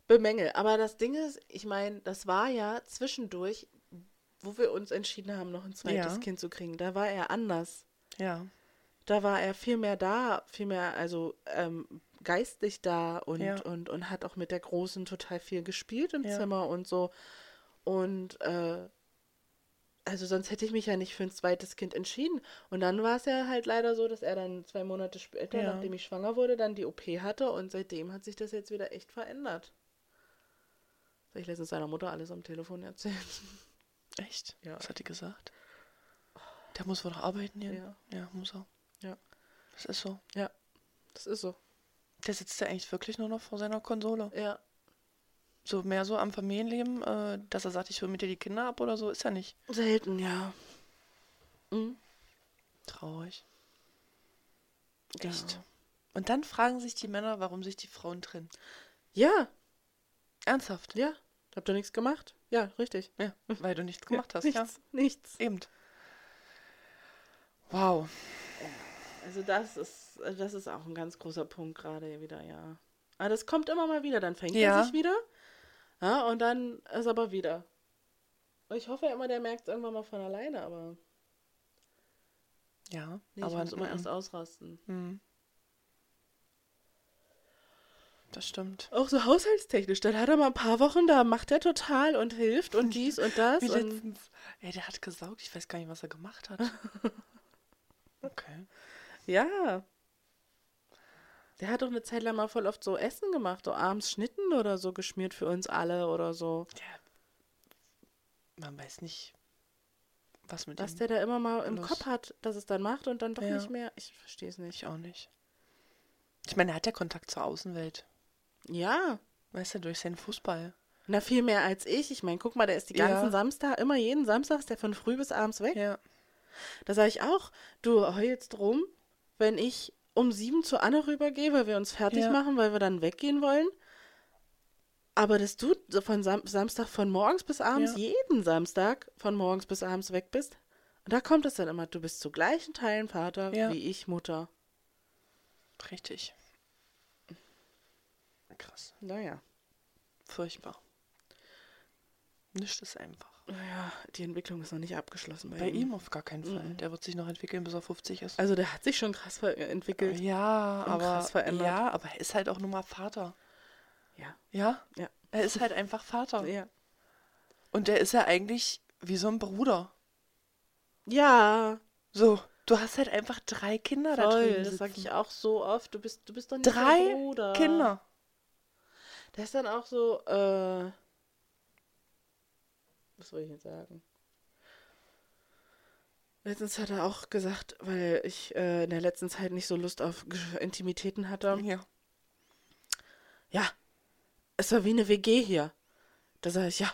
bemängel. Aber das Ding ist, ich meine, das war ja zwischendurch wo wir uns entschieden haben, noch ein zweites ja. Kind zu kriegen, da war er anders. Ja. Da war er viel mehr da, viel mehr, also ähm, geistig da und, ja. und, und hat auch mit der Großen total viel gespielt im ja. Zimmer und so. Und äh, also sonst hätte ich mich ja nicht für ein zweites Kind entschieden. Und dann war es ja halt leider so, dass er dann zwei Monate später, ja. nachdem ich schwanger wurde, dann die OP hatte und seitdem hat sich das jetzt wieder echt verändert. Soll ich letztens seiner Mutter alles am Telefon erzählen? Echt? Ja. Was hat die gesagt? Der muss wohl noch arbeiten hier. Ja. Ja, muss er. Ja. Das ist so. Ja. Das ist so. Der sitzt ja eigentlich wirklich nur noch vor seiner Konsole. Ja. So mehr so am Familienleben, äh, dass er sagt, ich hole mit dir die Kinder ab oder so, ist ja nicht. Selten, ja. Mhm. Traurig. Echt. Ja. Und dann fragen sich die Männer, warum sich die Frauen trennen. Ja. Ernsthaft? Ja. Habt ihr nichts gemacht? Ja, richtig. Ja, weil du nichts gemacht hast. nichts, ja. nichts. Eben. Wow. Also das ist, das ist auch ein ganz großer Punkt gerade wieder, ja. Aber das kommt immer mal wieder. Dann fängt ja. er sich wieder Ja, und dann ist aber wieder. Ich hoffe ja immer, der merkt es irgendwann mal von alleine, aber. Ja, Nee, aber ich muss immer mm, erst ausrasten. mm. Das stimmt. Auch so haushaltstechnisch. Dann hat er mal ein paar Wochen, da macht er total und hilft und dies und das. Wie und letztens. Ey, der hat gesaugt. Ich weiß gar nicht, was er gemacht hat. Okay. ja. Der hat doch eine Zeit lang mal voll oft so Essen gemacht, so abends Schnitten oder so geschmiert für uns alle oder so. Der, man weiß nicht, was mit Was der da immer mal im los. Kopf hat, dass es dann macht und dann doch Ja. nicht mehr. Ich verstehe es nicht. Ich auch nicht. Ich meine, er hat ja Kontakt zur Außenwelt. Ja. Weißt du, durch seinen Fußball. Na, viel mehr als ich. Ich meine, guck mal, der ist die ganzen Ja. Samstag, immer jeden Samstag ist der von früh bis abends weg. Ja. Da sage ich auch, du heulst rum, wenn ich um sieben zu Anne rübergehe, weil wir uns fertig Ja. machen, weil wir dann weggehen wollen. Aber dass du von Sam Samstag von morgens bis abends, Ja. jeden Samstag von morgens bis abends weg bist. Und da kommt es dann immer, du bist zu gleichen Teilen Vater Ja. wie ich Mutter. Richtig. Krass. Naja. Furchtbar. Nicht ist einfach. Naja, die Entwicklung ist noch nicht abgeschlossen bei, Bei ihm auf gar keinen Fall. Mhm. Der wird sich noch entwickeln, bis er 50 ist. Also der hat sich schon krass ver- entwickelt. ja, aber krass verändert. ja, aber er ist halt auch nur mal Vater. Ja. Ja? Ja. Er ist halt einfach Vater. Ja. Und der ist ja eigentlich wie so ein Bruder. Ja, So, du hast halt einfach drei Kinder da voll. drüben Das sage ich auch so oft. Du bist, du bist doch nicht Drei der Bruder. Kinder. Der ist dann auch so, äh. Was soll ich jetzt sagen? Letztens hat er auch gesagt, weil ich äh, in der letzten Zeit nicht so Lust auf Intimitäten hatte. Ja. Ja, es war wie eine WG hier. Da sage ich, ja,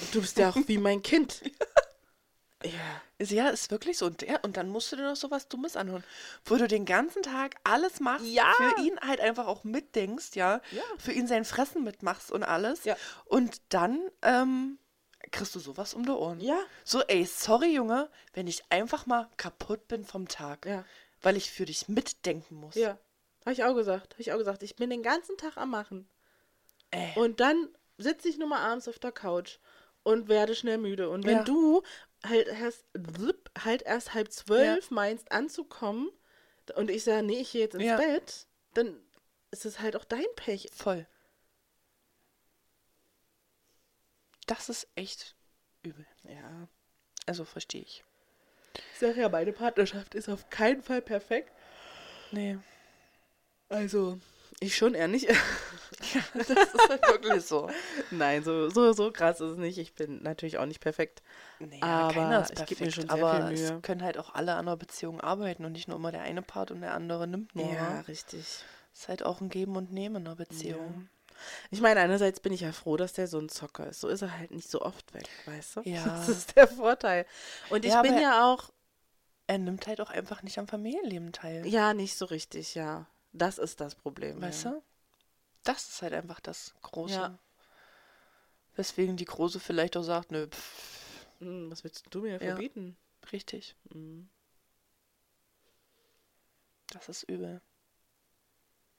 und du bist ja auch wie mein Kind. Ja. Ist- Ja, ist wirklich so. Und, der, und dann musst du dir noch so was Dummes anhören, wo du den ganzen Tag alles machst, Ja. für ihn halt einfach auch mitdenkst, ja, Ja. für ihn sein Fressen mitmachst und alles. Ja. Und dann ähm, kriegst du sowas um die Ohren. Ja. So, ey, sorry, Junge, wenn ich einfach mal kaputt bin vom Tag, Ja. weil ich für dich mitdenken muss. Ja. Habe ich auch gesagt. Habe ich auch gesagt. Ich bin den ganzen Tag am Machen. Ey. Und dann sitze ich nur mal abends auf der Couch und werde schnell müde. Und wenn Ja. du halt erst, halt erst halb zwölf meinst anzukommen und ich sage, nee, ich gehe jetzt ins Ja. Bett, dann ist es halt auch dein Pech. Voll. Das ist echt übel. Ja. Also verstehe ich. Ich sage ja, meine Partnerschaft ist auf keinen Fall perfekt. Nee. Also, ich schon eher nicht. Das ist halt wirklich so. Nein, so, so, so krass ist es nicht. Ich bin natürlich auch nicht perfekt. Nee, Aber keiner ist ich perfekt, geb mir schon sehr aber viel Mühe. es können halt auch alle an einer Beziehung arbeiten und nicht nur immer der eine Part und der andere nimmt nur. Ja, Ja. richtig. ist halt auch ein Geben und Nehmen in einer Beziehung. Ich meine, einerseits bin ich ja froh, dass der so ein Zocker ist. So ist er halt nicht so oft weg, weißt du? Ja. Das ist der Vorteil. Und ich Ja, bin ja auch, Er nimmt halt auch einfach nicht am Familienleben teil. ja, nicht so richtig, ja. Das ist das Problem. Weißt ja. du? Das ist halt einfach das Große. Ja. Weswegen die Große vielleicht auch sagt, nö, pff, Hm, was willst du mir Ja. verbieten? richtig, Hm. das ist übel.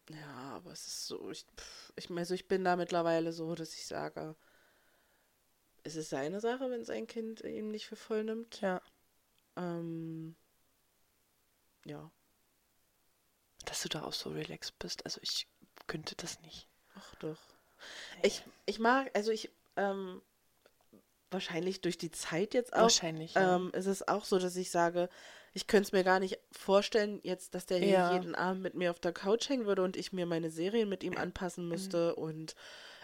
Ja, aber es ist so, ich, pff, ich, also ich bin da mittlerweile so, dass ich sage, es ist seine Sache, wenn sein Kind ihn nicht für voll nimmt. Ja. Ähm, ja, Dass du da auch so relaxed bist. Also ich könnte das nicht. ach doch. Ich, ich mag, also ich, ähm, wahrscheinlich durch die Zeit jetzt auch, Wahrscheinlich. Ja. ähm, ist es auch so, dass ich sage, ich könnte es mir gar nicht vorstellen, jetzt, dass der hier Ja. jeden Abend mit mir auf der Couch hängen würde und ich mir meine Serien mit ihm anpassen Mhm. müsste und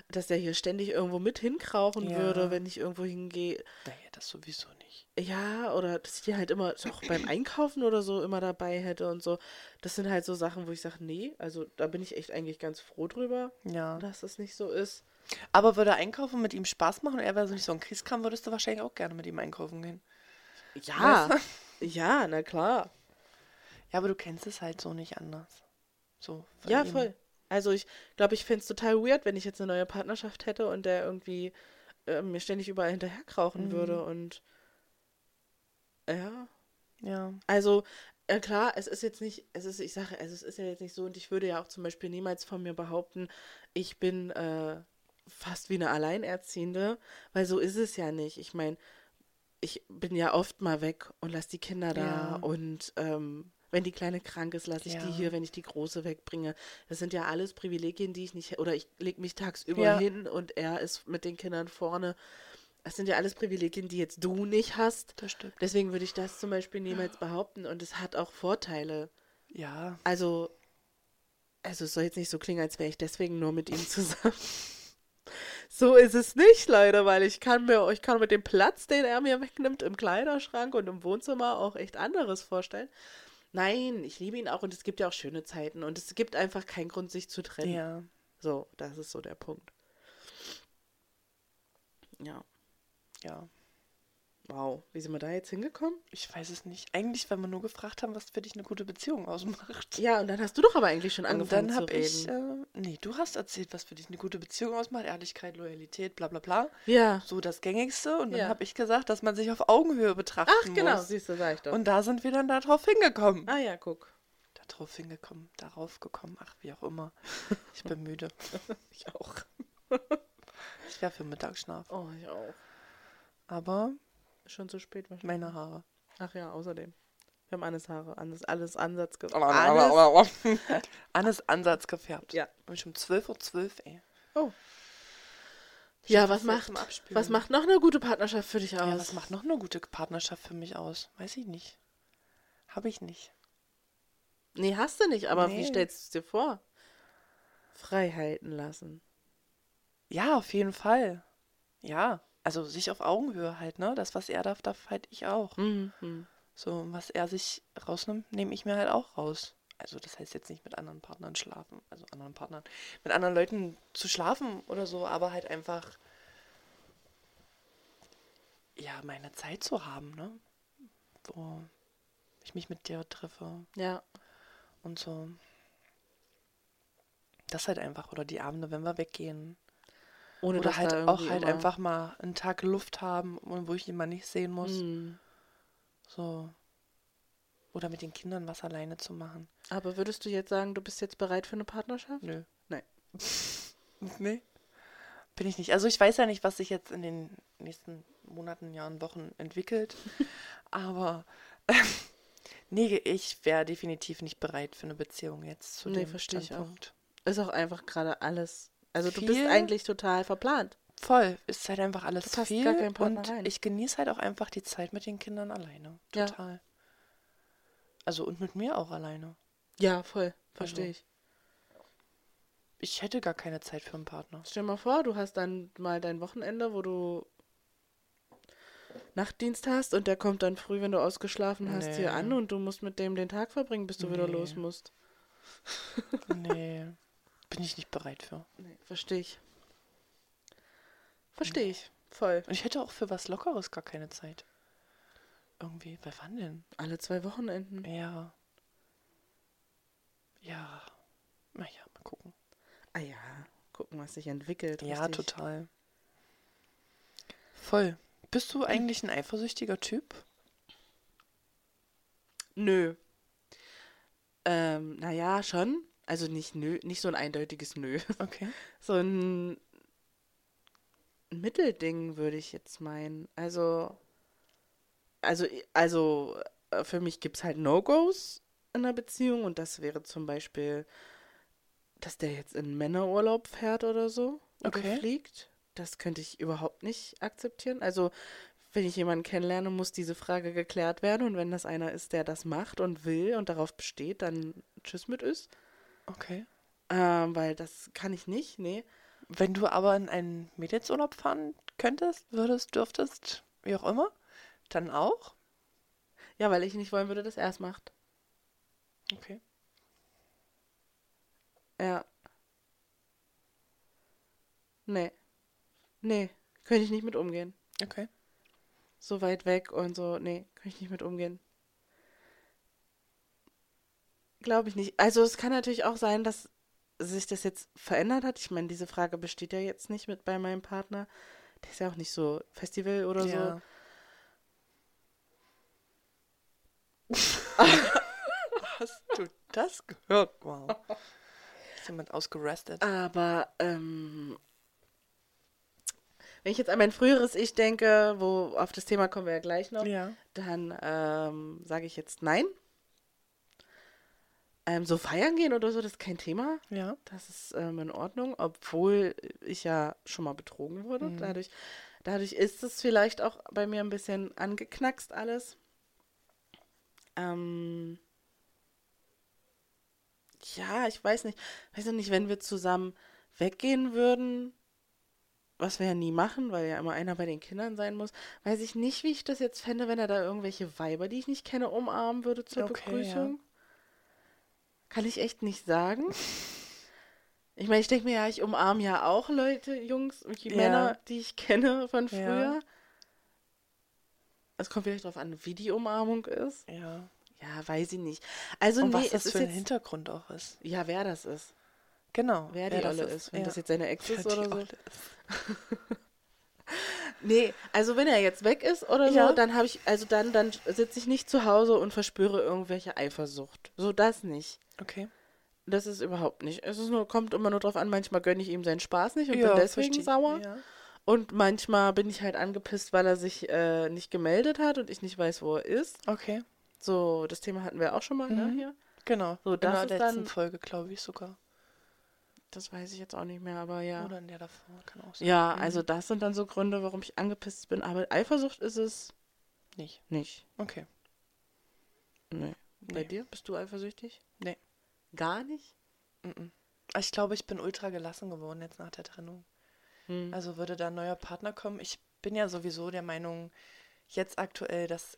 dass der hier ständig irgendwo mit hinkrauchen Ja. würde, wenn ich irgendwo hingehe. naja, das sowieso nicht. Ja, oder dass ich die halt immer auch beim Einkaufen oder so immer dabei hätte und so. Das sind halt so Sachen, wo ich sage, nee, also da bin ich echt eigentlich ganz froh drüber, Ja. dass das nicht so ist. Aber würde Einkaufen mit ihm Spaß machen und er wäre so nicht so ein Kriegskram, würdest du wahrscheinlich auch gerne mit ihm einkaufen gehen. Ja, ja, na klar. Ja, aber du kennst es halt so nicht anders. So. Ja, ihm. voll. Also ich glaube, ich fände es total weird, wenn ich jetzt eine neue Partnerschaft hätte und der irgendwie äh, mir ständig überall hinterher krauchen Mhm. würde und ja. Ja. Also, äh, klar, es ist jetzt nicht, es ist, ich sage, also es ist ja jetzt nicht so und ich würde ja auch zum Beispiel niemals von mir behaupten, ich bin äh, fast wie eine Alleinerziehende, weil so ist es ja nicht. Ich meine, ich bin ja oft mal weg und lasse die Kinder da Ja. und ähm, wenn die Kleine krank ist, lasse ich Ja. die hier, wenn ich die Große wegbringe. Das sind ja alles Privilegien, die ich nicht, oder ich lege mich tagsüber Ja. hin und er ist mit den Kindern vorne. Das sind ja alles Privilegien, die jetzt du nicht hast. Das stimmt. Deswegen würde ich das zum Beispiel niemals behaupten und es hat auch Vorteile. Ja, Also, also es soll jetzt nicht so klingen, als wäre ich deswegen nur mit ihm zusammen. So ist es nicht, leider, weil ich kann mir, ich kann mit dem Platz, den er mir wegnimmt im Kleiderschrank und im Wohnzimmer auch echt anderes vorstellen. Nein, ich liebe ihn auch und es gibt ja auch schöne Zeiten und es gibt einfach keinen Grund, sich zu trennen. ja. So, das ist so der Punkt. Ja, Ja. Wow. Wie sind wir da jetzt hingekommen? Ich weiß es nicht. Eigentlich, weil wir nur gefragt haben, was für dich eine gute Beziehung ausmacht. Ja, und dann hast du doch aber eigentlich schon Und angefangen dann zu reden. ich, äh, nee, du hast erzählt, was für dich eine gute Beziehung ausmacht. Ehrlichkeit, Loyalität, bla bla bla. ja. So das Gängigste. Und dann Ja. habe ich gesagt, dass man sich auf Augenhöhe betrachten Ach, genau, muss. siehst du, sag ich doch. Und da sind wir dann darauf hingekommen. ah ja, guck. Darauf hingekommen, darauf gekommen, ach, wie auch immer. Ich bin müde. Ich auch. Ich wäre für Mittagsschlaf. Oh, ich auch. Aber Schon zu spät wahrscheinlich. meine Haare. Ach ja, außerdem. Wir haben Annes Haare, alles, alles Ansatz ge- Alles, Annes Ansatz gefärbt. Ja. Und schon 12.12 Uhr, ey. Oh. Ja, was macht, was macht noch eine gute Partnerschaft für dich aus? Ja, was macht noch eine gute Partnerschaft für mich aus? Weiß ich nicht. Habe ich nicht. Nee, hast du nicht, aber wie Nee. stellst du es dir vor? Freiheiten lassen. Ja, auf jeden Fall. Ja. Also sich auf Augenhöhe halt, ne? Das, was er darf, darf halt ich auch. Mhm. So, was er sich rausnimmt, nehme ich mir halt auch raus. Also das heißt jetzt nicht mit anderen Partnern schlafen, also anderen Partnern, mit anderen Leuten zu schlafen oder so, aber halt einfach, ja, meine Zeit zu haben, ne? Wo ich mich mit dir treffe Ja. und so. Das halt einfach, oder die Abende, wenn wir weggehen. Ohne Oder halt auch halt immer- einfach mal einen Tag Luft haben, wo ich jemanden nicht sehen muss. Mhm. So. Oder mit den Kindern was alleine zu machen. Aber würdest du jetzt sagen, du bist jetzt bereit für eine Partnerschaft? Nö. Nein. nee. Bin ich nicht. Also ich weiß ja nicht, was sich jetzt in den nächsten Monaten, Jahren, Wochen entwickelt. Aber nee, ich wäre definitiv nicht bereit für eine Beziehung jetzt zu Nee, dem versteh ich auch. Standpunkt. Ist auch einfach gerade alles. Also du bist eigentlich total verplant. Voll, ist halt einfach alles Du viel gar und rein. ich genieße halt auch einfach die Zeit mit den Kindern alleine. Ja. Total. Also und mit mir auch alleine. Ja, voll. Verstehe Also. ich. Ich hätte gar keine Zeit für einen Partner. Stell dir mal vor, du hast dann mal dein Wochenende, wo du Nachtdienst hast und der kommt dann früh, wenn du ausgeschlafen hast, Nee. hier an und du musst mit dem den Tag verbringen, bis du wieder Nee. los musst. Nee, bin ich nicht bereit für. Nee, verstehe ich. Verstehe ich. Voll. Und ich hätte auch für was Lockeres gar keine Zeit. Irgendwie, bei wann denn? Alle zwei Wochenenden. Ja. Ja. Naja, mal gucken. Ah ja, gucken, was sich entwickelt. Ja, richtig. total. Voll. Bist du eigentlich ein eifersüchtiger Typ? Nö. Ähm, naja, schon. Also nicht nö, nicht so ein eindeutiges Nö. Okay. So ein Mittelding würde ich jetzt meinen. Also, also, also äh, für mich gibt es halt No-Gos in einer Beziehung und das wäre zum Beispiel, dass der jetzt in Männerurlaub fährt oder so oder Okay. fliegt. Das könnte ich überhaupt nicht akzeptieren. Also, wenn ich jemanden kennenlerne, muss diese Frage geklärt werden und wenn das einer ist, der das macht und will und darauf besteht, dann tschüss mit ist. Okay. Ähm, weil das kann ich nicht, nee. Wenn du aber in einen Mädelsurlaub fahren könntest, würdest, dürftest, wie auch immer, dann auch? Ja, weil ich nicht wollen würde, dass er es macht. Okay. Ja. Nee. Nee, könnte ich nicht mit umgehen. Okay. So weit weg und so, nee, könnte ich nicht mit umgehen. Glaube ich nicht. Also es kann natürlich auch sein, dass sich das jetzt verändert hat. Ich meine, diese Frage besteht ja jetzt nicht mit bei meinem Partner. Der ist ja auch nicht so Festival oder Ja. Hast du das gehört? Wow. Ist jemand ausgerastet? so. Aber, ähm, Wenn ich jetzt an mein früheres Ich denke, wo auf das Thema kommen wir ja gleich noch, Ja. dann ähm, sage ich jetzt nein. Ähm, so feiern gehen oder so, das ist kein Thema. Ja. Das ist ähm, in Ordnung, obwohl ich ja schon mal betrogen wurde. Mhm. Dadurch, dadurch ist es vielleicht auch bei mir ein bisschen angeknackst alles. Ähm, ja, ich weiß nicht. Weiß noch nicht, wenn wir zusammen weggehen würden, was wir ja nie machen, weil ja immer einer bei den Kindern sein muss, weiß ich nicht, wie ich das jetzt fände, wenn er da irgendwelche Weiber, die ich nicht kenne, umarmen würde zur Okay, Begrüßung. Kann ich echt nicht sagen. Ich meine, ich denke mir ja, ich umarme ja auch Leute, Jungs und die Ja. Männer, die ich kenne von Ja. früher. Es kommt vielleicht darauf an, wie die Umarmung ist. Ja. Ja, weiß ich nicht. Also Und nee, was es das ist für ein jetzt, Hintergrund auch ist. ja, wer das ist. Genau. Wer die das Olle ist. Wenn ja. das jetzt seine Ex Wer ist die oder so. Nee, also wenn er jetzt weg ist oder so, Ja. dann habe ich, also dann, dann sitze ich nicht zu Hause und verspüre irgendwelche Eifersucht. So das nicht. Okay. Das ist überhaupt nicht. Es ist nur, kommt immer nur drauf an, manchmal gönne ich ihm seinen Spaß nicht und ja, bin deswegen verstehe. sauer. Ja. Und manchmal bin ich halt angepisst, weil er sich äh, nicht gemeldet hat und ich nicht weiß, wo er ist. Okay. So, das Thema hatten wir auch schon mal, ne, Mhm. hier. Genau. So, in das der ist letzten dann- Folge, glaube ich sogar. Das weiß ich jetzt auch nicht mehr, aber ja. Oder in der davor, kann auch sein. Ja, Mhm. also das sind dann so Gründe, warum ich angepisst bin. Aber Eifersucht ist es Nicht. nicht. Okay. Nee. Bei Nee. dir? Bist du eifersüchtig? Nee. Gar nicht? Mhm. Ich glaube, ich bin ultra gelassen geworden jetzt nach der Trennung. Hm. Also würde da ein neuer Partner kommen. Ich bin ja sowieso der Meinung, jetzt aktuell, dass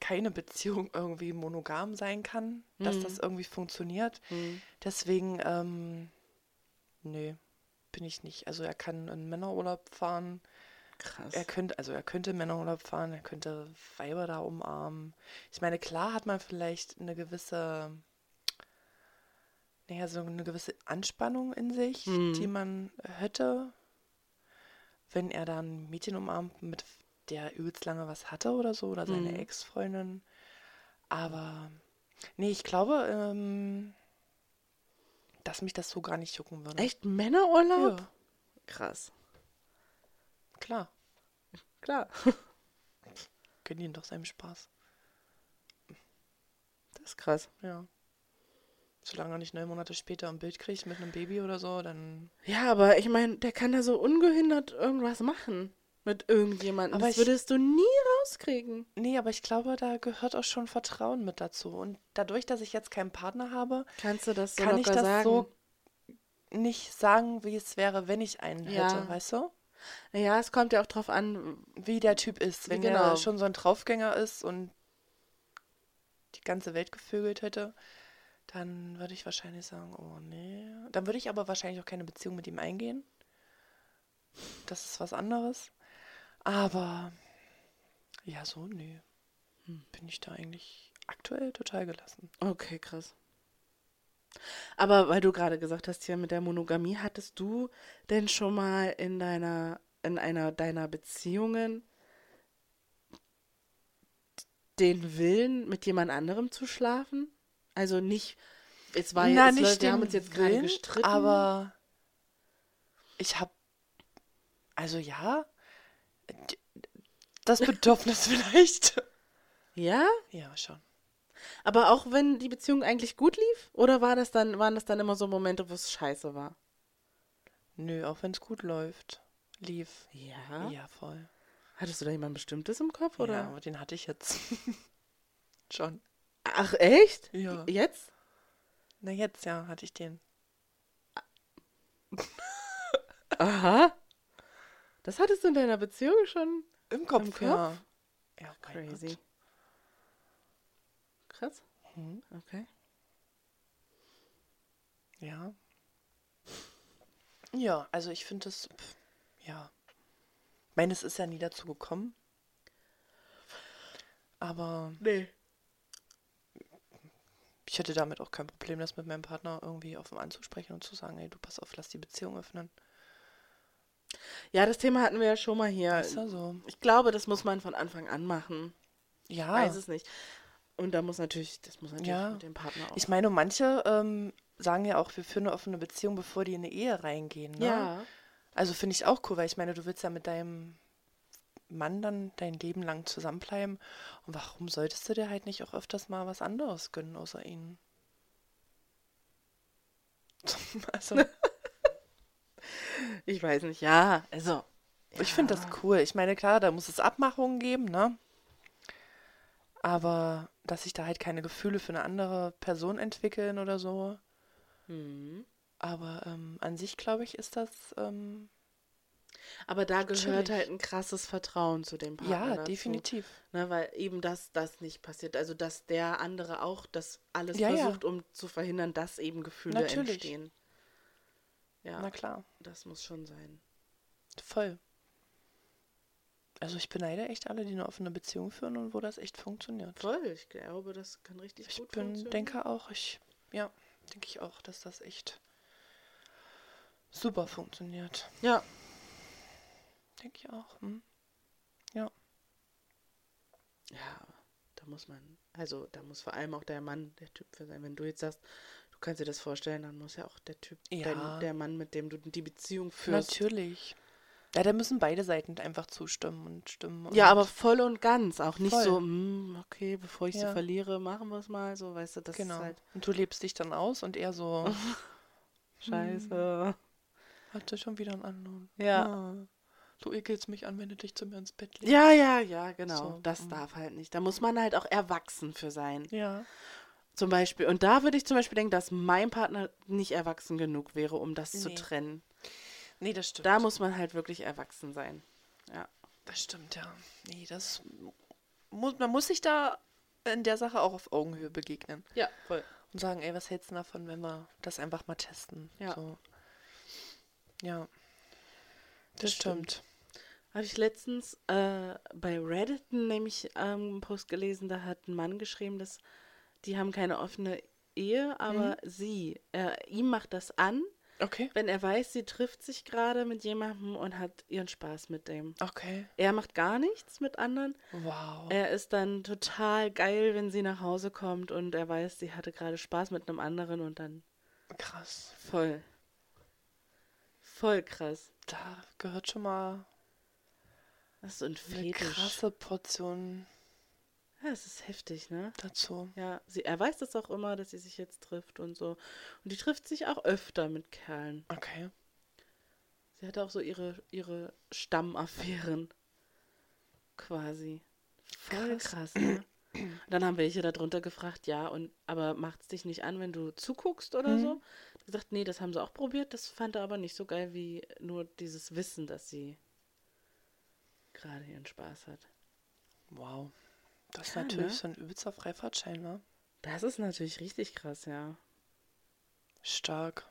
keine Beziehung irgendwie monogam sein kann, dass Mhm. das irgendwie funktioniert. Hm. Deswegen, ähm, nee, bin ich nicht. Also er kann in Männerurlaub fahren. Krass. Er könnte, also er könnte Männerurlaub fahren, er könnte Weiber da umarmen. Ich meine, klar hat man vielleicht eine gewisse, naja, so eine gewisse Anspannung in sich, Mhm. die man hätte, wenn er dann Mädchen umarmt, mit der übelst lange was hatte oder so, oder seine Mhm. Ex-Freundin. Aber, nee, ich glaube, ähm, dass mich das so gar nicht jucken würde. Echt Männerurlaub? Ja, Krass. klar. Klar. Gönn ihn doch seinem Spaß. Das ist krass. Ja. Solange er nicht neun Monate später ein Bild kriegt mit einem Baby oder so, dann. Ja, aber ich meine, der kann da so ungehindert irgendwas machen mit irgendjemandem. Aber das ich- würdest du nie rauskriegen. Nee, aber ich glaube, da gehört auch schon Vertrauen mit dazu. Und dadurch, dass ich jetzt keinen Partner habe, Kannst du das so kann ich das sagen? so nicht sagen, wie es wäre, wenn ich einen Ja. hätte, weißt du? Ja, es kommt ja auch drauf an. Wie der Typ ist. Wenn Genau. er schon so ein Draufgänger ist und die ganze Welt gevögelt hätte, dann würde ich wahrscheinlich sagen, oh nee. Dann würde ich aber wahrscheinlich auch keine Beziehung mit ihm eingehen. Das ist was anderes. Aber ja, so, nee. Hm. Bin ich da eigentlich aktuell total gelassen. Okay, krass. Aber weil du gerade gesagt hast, hier mit der Monogamie, hattest du denn schon mal in deiner, in einer deiner Beziehungen den Willen, mit jemand anderem zu schlafen? Also nicht, es war Na, jetzt, nicht wir haben uns jetzt gerade Willen, gestritten. Aber ich habe, also ja, das Bedürfnis vielleicht. Ja? Ja, schon. Aber auch wenn die Beziehung eigentlich gut lief? Oder war das dann, waren das dann immer so Momente, wo es scheiße war? Nö, auch wenn es gut läuft. Lief. Ja. Ja, voll. Hattest du da jemand Bestimmtes im Kopf, oder? Ja, aber den hatte ich jetzt. schon. Ach, echt? Ja. Jetzt? Na, jetzt ja, hatte ich den. Aha. Das hattest du in deiner Beziehung schon? Im Kopf, Im Kopf? ja. Ja, mein Crazy. Gott. Krass. Hm, Okay. ja. Ja, also ich finde es, pf, ja. Ich meine, es ist ja nie dazu gekommen. Aber Nee. ich hätte damit auch kein Problem, das mit meinem Partner irgendwie offen anzusprechen und zu sagen, ey, du pass auf, lass die Beziehung öffnen. Ja, das Thema hatten wir ja schon mal hier. Ist ja so. Ich glaube, das muss man von Anfang an machen. Ich Ja. weiß es nicht. Und da muss natürlich, das muss natürlich Ja. mit dem Partner auch. Ich meine, manche ähm, sagen ja auch, wir führen eine offene Beziehung, bevor die in eine Ehe reingehen. Ne? ja. Also finde ich auch cool, weil ich meine, du willst ja mit deinem Mann dann dein Leben lang zusammenbleiben. Und warum solltest du dir halt nicht auch öfters mal was anderes gönnen außer ihnen? also. Ich weiß nicht, ja, also. Ja. Ich finde das cool. Ich meine, klar, da muss es Abmachungen geben, ne? Aber dass sich da halt keine Gefühle für eine andere Person entwickeln oder so. Mhm. Aber ähm, an sich, glaube ich, ist das. Ähm, aber da gehört chillig. halt ein krasses Vertrauen zu dem Partner. Ja, dazu, definitiv. Ne, weil eben das, das nicht passiert. Also, dass der andere auch das alles ja, versucht, ja. um zu verhindern, dass eben Gefühle Natürlich. entstehen. Ja. Na klar. Das muss schon sein. Voll. Also ich beneide echt alle, die eine offene Beziehung führen und wo das echt funktioniert. Voll, ich glaube, das kann richtig ich gut bin, funktionieren. Ich denke auch, ich, ja, denke ich auch, dass das echt super funktioniert. Ja. Denke ich auch. Hm? Ja. Ja, da muss man, also da muss vor allem auch der Mann der Typ für sein. Wenn du jetzt sagst, du kannst dir das vorstellen, dann muss ja auch der Typ, ja. Dein, der Mann, mit dem du die Beziehung führst. Natürlich. Ja, da müssen beide Seiten einfach zustimmen und stimmen. Und ja, aber voll und ganz. Auch nicht voll. so, mm, okay, bevor ich ja. sie verliere, machen wir es mal. So, weißt du, das genau. ist halt. Und du lebst dich dann aus und er so. Scheiße. Hm, hatte schon wieder einen anderen. Ja. Ah, du ekelst mich an, wenn du dich zu mir ins Bett legst. Ja, ja, ja, genau. So. Das mhm. darf halt nicht. Da muss man halt auch erwachsen für sein. Ja. Zum Beispiel. Und da würde ich zum Beispiel denken, dass mein Partner nicht erwachsen genug wäre, um das nee. zu trennen. Nee, das stimmt. Da muss man halt wirklich erwachsen sein. Ja. Das stimmt, ja. Nee, das muss, man muss sich da in der Sache auch auf Augenhöhe begegnen. Ja, voll. Und sagen, ey, was hältst du davon, wenn wir das einfach mal testen? Ja. So. Ja. Das, das stimmt. stimmt. Habe ich letztens äh, bei Reddit nämlich ähm, einen Post gelesen, da hat ein Mann geschrieben, dass die haben keine offene Ehe, aber mhm. sie, äh, ihm macht das an, Okay. Wenn er weiß, sie trifft sich gerade mit jemandem und hat ihren Spaß mit dem. Okay. Er macht gar nichts mit anderen. Wow. Er ist dann total geil, wenn sie nach Hause kommt und er weiß, sie hatte gerade Spaß mit einem anderen und dann. Krass. Voll. Voll krass. Da gehört schon mal. Das ist ein Fetisch. Eine krasse Portion ja, es ist heftig, ne? Dazu. Ja, sie, er weiß das auch immer, dass sie sich jetzt trifft und so. Und die trifft sich auch öfter mit Kerlen. Okay. Sie hatte auch so ihre, ihre Stammaffären. Quasi. Voll krass, krass ne? Dann haben welche darunter gefragt, ja, und aber macht es dich nicht an, wenn du zuguckst oder mhm. so? Gesagt, nee, das haben sie auch probiert, das fand er aber nicht so geil wie nur dieses Wissen, dass sie gerade ihren Spaß hat. Wow. Das ist ja, natürlich ne? so ein übelster Freifahrtschein, ne? Das ist natürlich richtig krass, ja. Stark.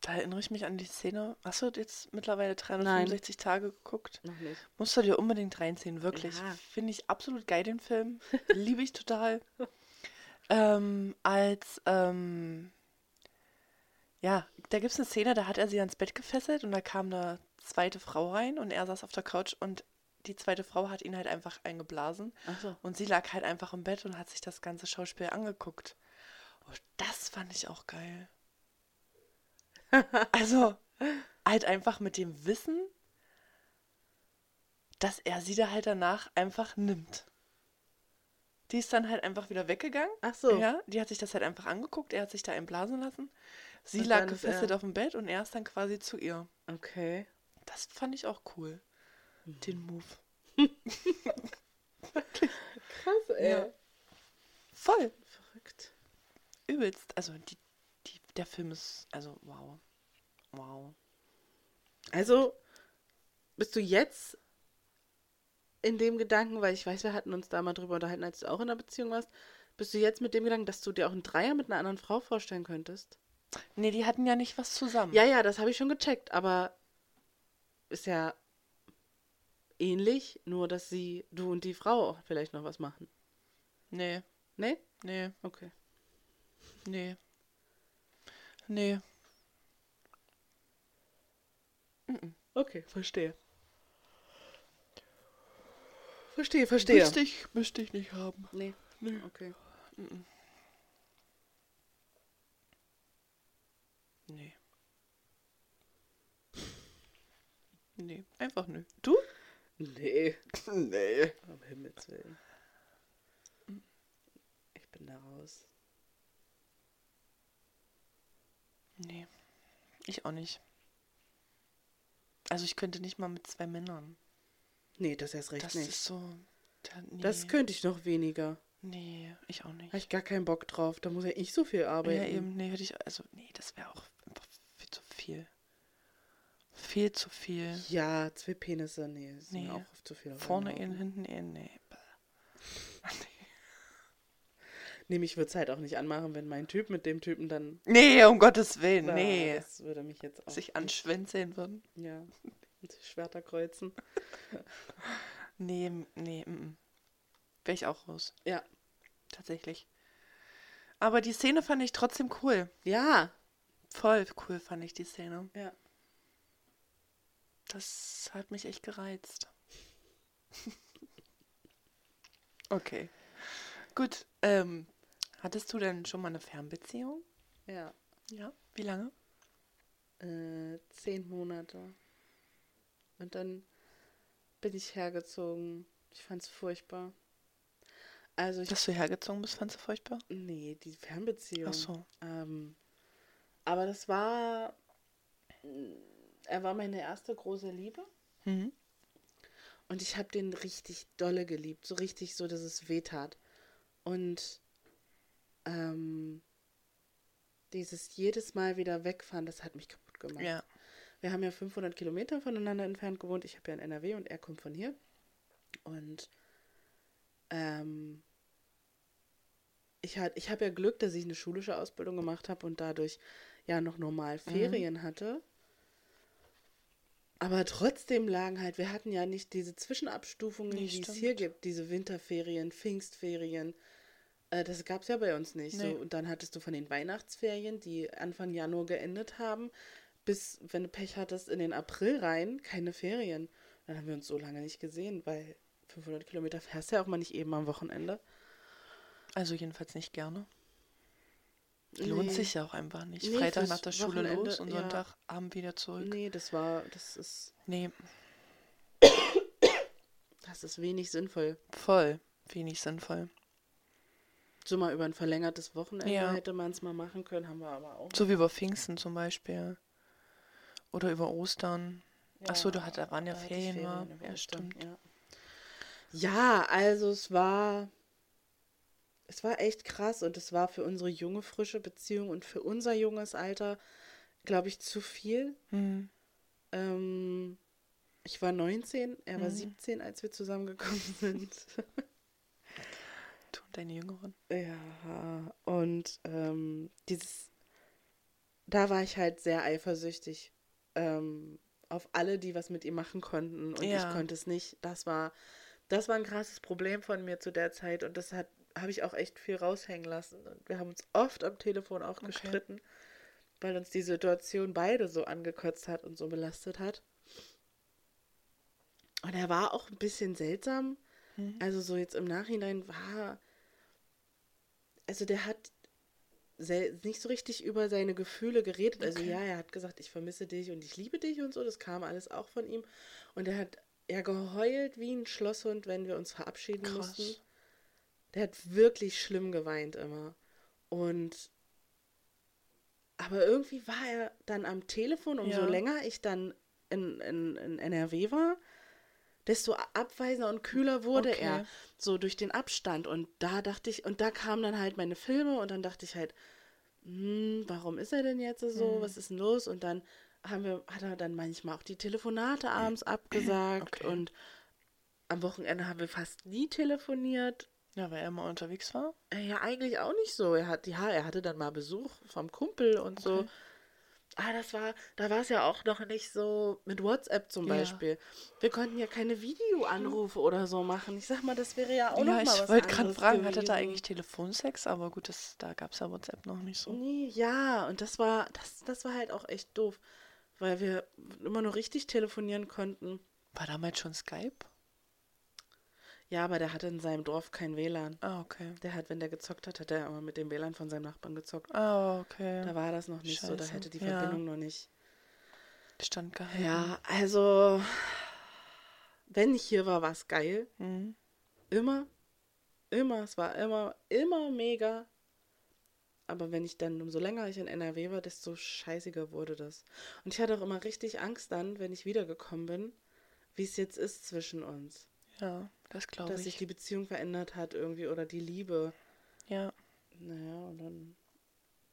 Da erinnere ich mich an die Szene. Hast du jetzt mittlerweile 365 Nein. Tage geguckt? Noch nicht. Musst du dir unbedingt reinziehen, wirklich. Ja. Finde ich absolut geil, den Film. Liebe ich total. ähm, als, ähm, ja, da gibt es eine Szene, da hat er sie ans Bett gefesselt und da kam eine zweite Frau rein und er saß auf der Couch und die zweite Frau hat ihn halt einfach eingeblasen. So. Und sie lag halt einfach im Bett und hat sich das ganze Schauspiel angeguckt. Und das fand ich auch geil. also, halt einfach mit dem Wissen, dass er sie da halt danach einfach nimmt. Die ist dann halt einfach wieder weggegangen. Ach so. Ja, die hat sich das halt einfach angeguckt. Er hat sich da einblasen lassen. Sie und lag gefesselt auf dem Bett und er ist dann quasi zu ihr. Okay. Das fand ich auch cool den Move. Krass, ey. Ja. Voll. Verrückt. Übelst. Also die, die, der Film ist, also wow. Wow. Also bist du jetzt in dem Gedanken, weil ich weiß, wir hatten uns da mal drüber unterhalten, als du auch in einer Beziehung warst, bist du jetzt mit dem Gedanken, dass du dir auch einen Dreier mit einer anderen Frau vorstellen könntest? Nee, die hatten ja nicht was zusammen. Ja, ja, das habe ich schon gecheckt, aber ist ja ähnlich, nur dass sie, du und die Frau vielleicht noch was machen. Nee. Nee? Nee. Okay. Nee. Nee. Okay, verstehe. Verstehe, verstehe. Müsste ich, müsste ich nicht haben. Nee. Nee. Okay. Nee. Nee, einfach nö. Du? Nee. Nee. Um Himmels Willen. Ich bin da raus. Nee. Ich auch nicht. Also ich könnte nicht mal mit zwei Männern. Nee, das erst recht Das nicht. ist so. Da, nee. Das könnte ich noch weniger. Nee, ich auch nicht. Habe ich gar keinen Bock drauf. Da muss ja ich so viel arbeiten. Ja, eben, nee, hätte ich. Also, nee, das wäre auch einfach viel zu viel. Viel zu viel. Ja, zwei Penisse, nee, das Nee. auch oft zu viel. Vorne einen hinten in, nee. Nee, mich würde es halt auch nicht anmachen, wenn mein Typ mit dem Typen dann. Nee, um Gottes Willen, Na, nee. Das würde mich jetzt auch. Sich anschwänzeln würden. Ja. Und die Schwerter kreuzen. Nee, nee, wäre ich auch raus. Ja. Tatsächlich. Aber die Szene fand ich trotzdem cool. Ja. Voll cool fand ich die Szene. Ja. Das hat mich echt gereizt. okay. Gut. Ähm, hattest du denn schon mal eine Fernbeziehung? Ja. Ja. Wie lange? Äh, zehn Monate. Und dann bin ich hergezogen. Ich fand's furchtbar. Also ich. Dass du hergezogen bist, fandst du furchtbar? nee, die Fernbeziehung. Ach so. Ähm, aber das war. Er war meine erste große Liebe. Mhm. Und ich habe den richtig dolle geliebt. So richtig so, dass es weh tat. Und ähm, dieses jedes Mal wieder wegfahren, das hat mich kaputt gemacht. Ja. Wir haben ja 500 Kilometer voneinander entfernt gewohnt. Ich habe ja in NRW und er kommt von hier. Und ähm, ich, hat, ich habe ja Glück, dass ich eine schulische Ausbildung gemacht habe und dadurch ja noch normal Ferien hatte. Aber trotzdem lagen halt, wir hatten ja nicht diese Zwischenabstufungen, Nee, die es hier gibt, diese Winterferien, Pfingstferien. Äh, das gab es ja bei uns nicht. Nee. So, und dann hattest du von den Weihnachtsferien, die Anfang Januar geendet haben, bis, wenn du Pech hattest, in den April rein, keine Ferien. Dann haben wir uns so lange nicht gesehen, weil 500 Kilometer fährst du ja auch mal nicht eben am Wochenende. Also jedenfalls nicht gerne. Lohnt Nee. sich ja auch einfach nicht. Nee, Freitag nach der Schule Wochenende, los und ja. Sonntagabend wieder zurück. Nee, das war, das ist, Nee, das ist wenig sinnvoll. voll wenig sinnvoll. So mal über ein verlängertes Wochenende Ja. hätte man es mal machen können, haben wir aber auch. So wie über Pfingsten zum Beispiel. Oder über Ostern. Ach so, du hattest- da waren ja da Ferien, ich war. Ja, stimmt. Ja. ja, also es war, es war echt krass und es war für unsere junge, frische Beziehung und für unser junges Alter, glaube ich, zu viel. Hm. Ähm, ich war 19, er war Mhm. 17, als wir zusammengekommen sind. Du und deine Jüngeren. Ja, und ähm, dieses, da war ich halt sehr eifersüchtig ähm, auf alle, die was mit ihm machen konnten und Ja. ich konnte es nicht. Das war, das war ein krasses Problem von mir zu der Zeit und das hat, habe ich auch echt viel raushängen lassen. Und wir haben uns oft am Telefon auch Okay. gestritten, weil uns die Situation beide so angekotzt hat und so belastet hat. Und er war auch ein bisschen seltsam. Mhm. Also so jetzt im Nachhinein war, also der hat nicht so richtig über seine Gefühle geredet. Also Okay. ja, er hat gesagt, ich vermisse dich und ich liebe dich und so. Das kam alles auch von ihm. Und er hat ja geheult wie ein Schlosshund, wenn wir uns verabschieden Krass. mussten. Der hat wirklich schlimm geweint immer. Und aber irgendwie war er dann am Telefon, umso Ja. länger ich dann in, in, in NRW war, desto abweisender und kühler wurde Okay. er. So durch den Abstand. Und da dachte ich, und da kamen dann halt meine Filme und dann dachte ich halt, hm, warum ist er denn jetzt so? Hm. Was ist denn los? Und dann haben wir, hat er dann manchmal auch die Telefonate abends abgesagt Okay. und am Wochenende haben wir fast nie telefoniert. Ja, weil er immer unterwegs war. Äh, Ja, eigentlich auch nicht so. Er hat, ja, er hatte dann mal Besuch vom Kumpel und so. Okay. Ah, das war, da war es ja auch noch nicht so mit WhatsApp zum Ja. Beispiel. Wir konnten ja keine Videoanrufe oder so machen. Ich sag mal, das wäre ja auch noch ja, mal ich was wollte gerade fragen, hatte da eigentlich Telefonsex? Aber gut, das, da gab es ja WhatsApp noch nicht so. Nee, ja, und das war, das, das war halt auch echt doof, weil wir immer nur richtig telefonieren konnten. War damals schon Skype? Ja, aber der hatte in seinem Dorf kein WLAN. Ah, okay. Der hat, wenn der gezockt hat, hat er immer mit dem WLAN von seinem Nachbarn gezockt. Ah, okay. Da war das noch nicht so, da Scheiße. hätte die Ja. Verbindung noch nicht standgehalten. Ja, also, wenn ich hier war, war es geil. Mhm. Immer. Immer. Es war immer, immer mega. Aber wenn ich dann, umso länger ich in NRW war, desto scheißiger wurde das. Und ich hatte auch immer richtig Angst dann, wenn ich wiedergekommen bin, wie es jetzt ist zwischen uns. Ja, das glaube Dass ich. sich die Beziehung verändert hat irgendwie oder die Liebe. ja. Naja, und dann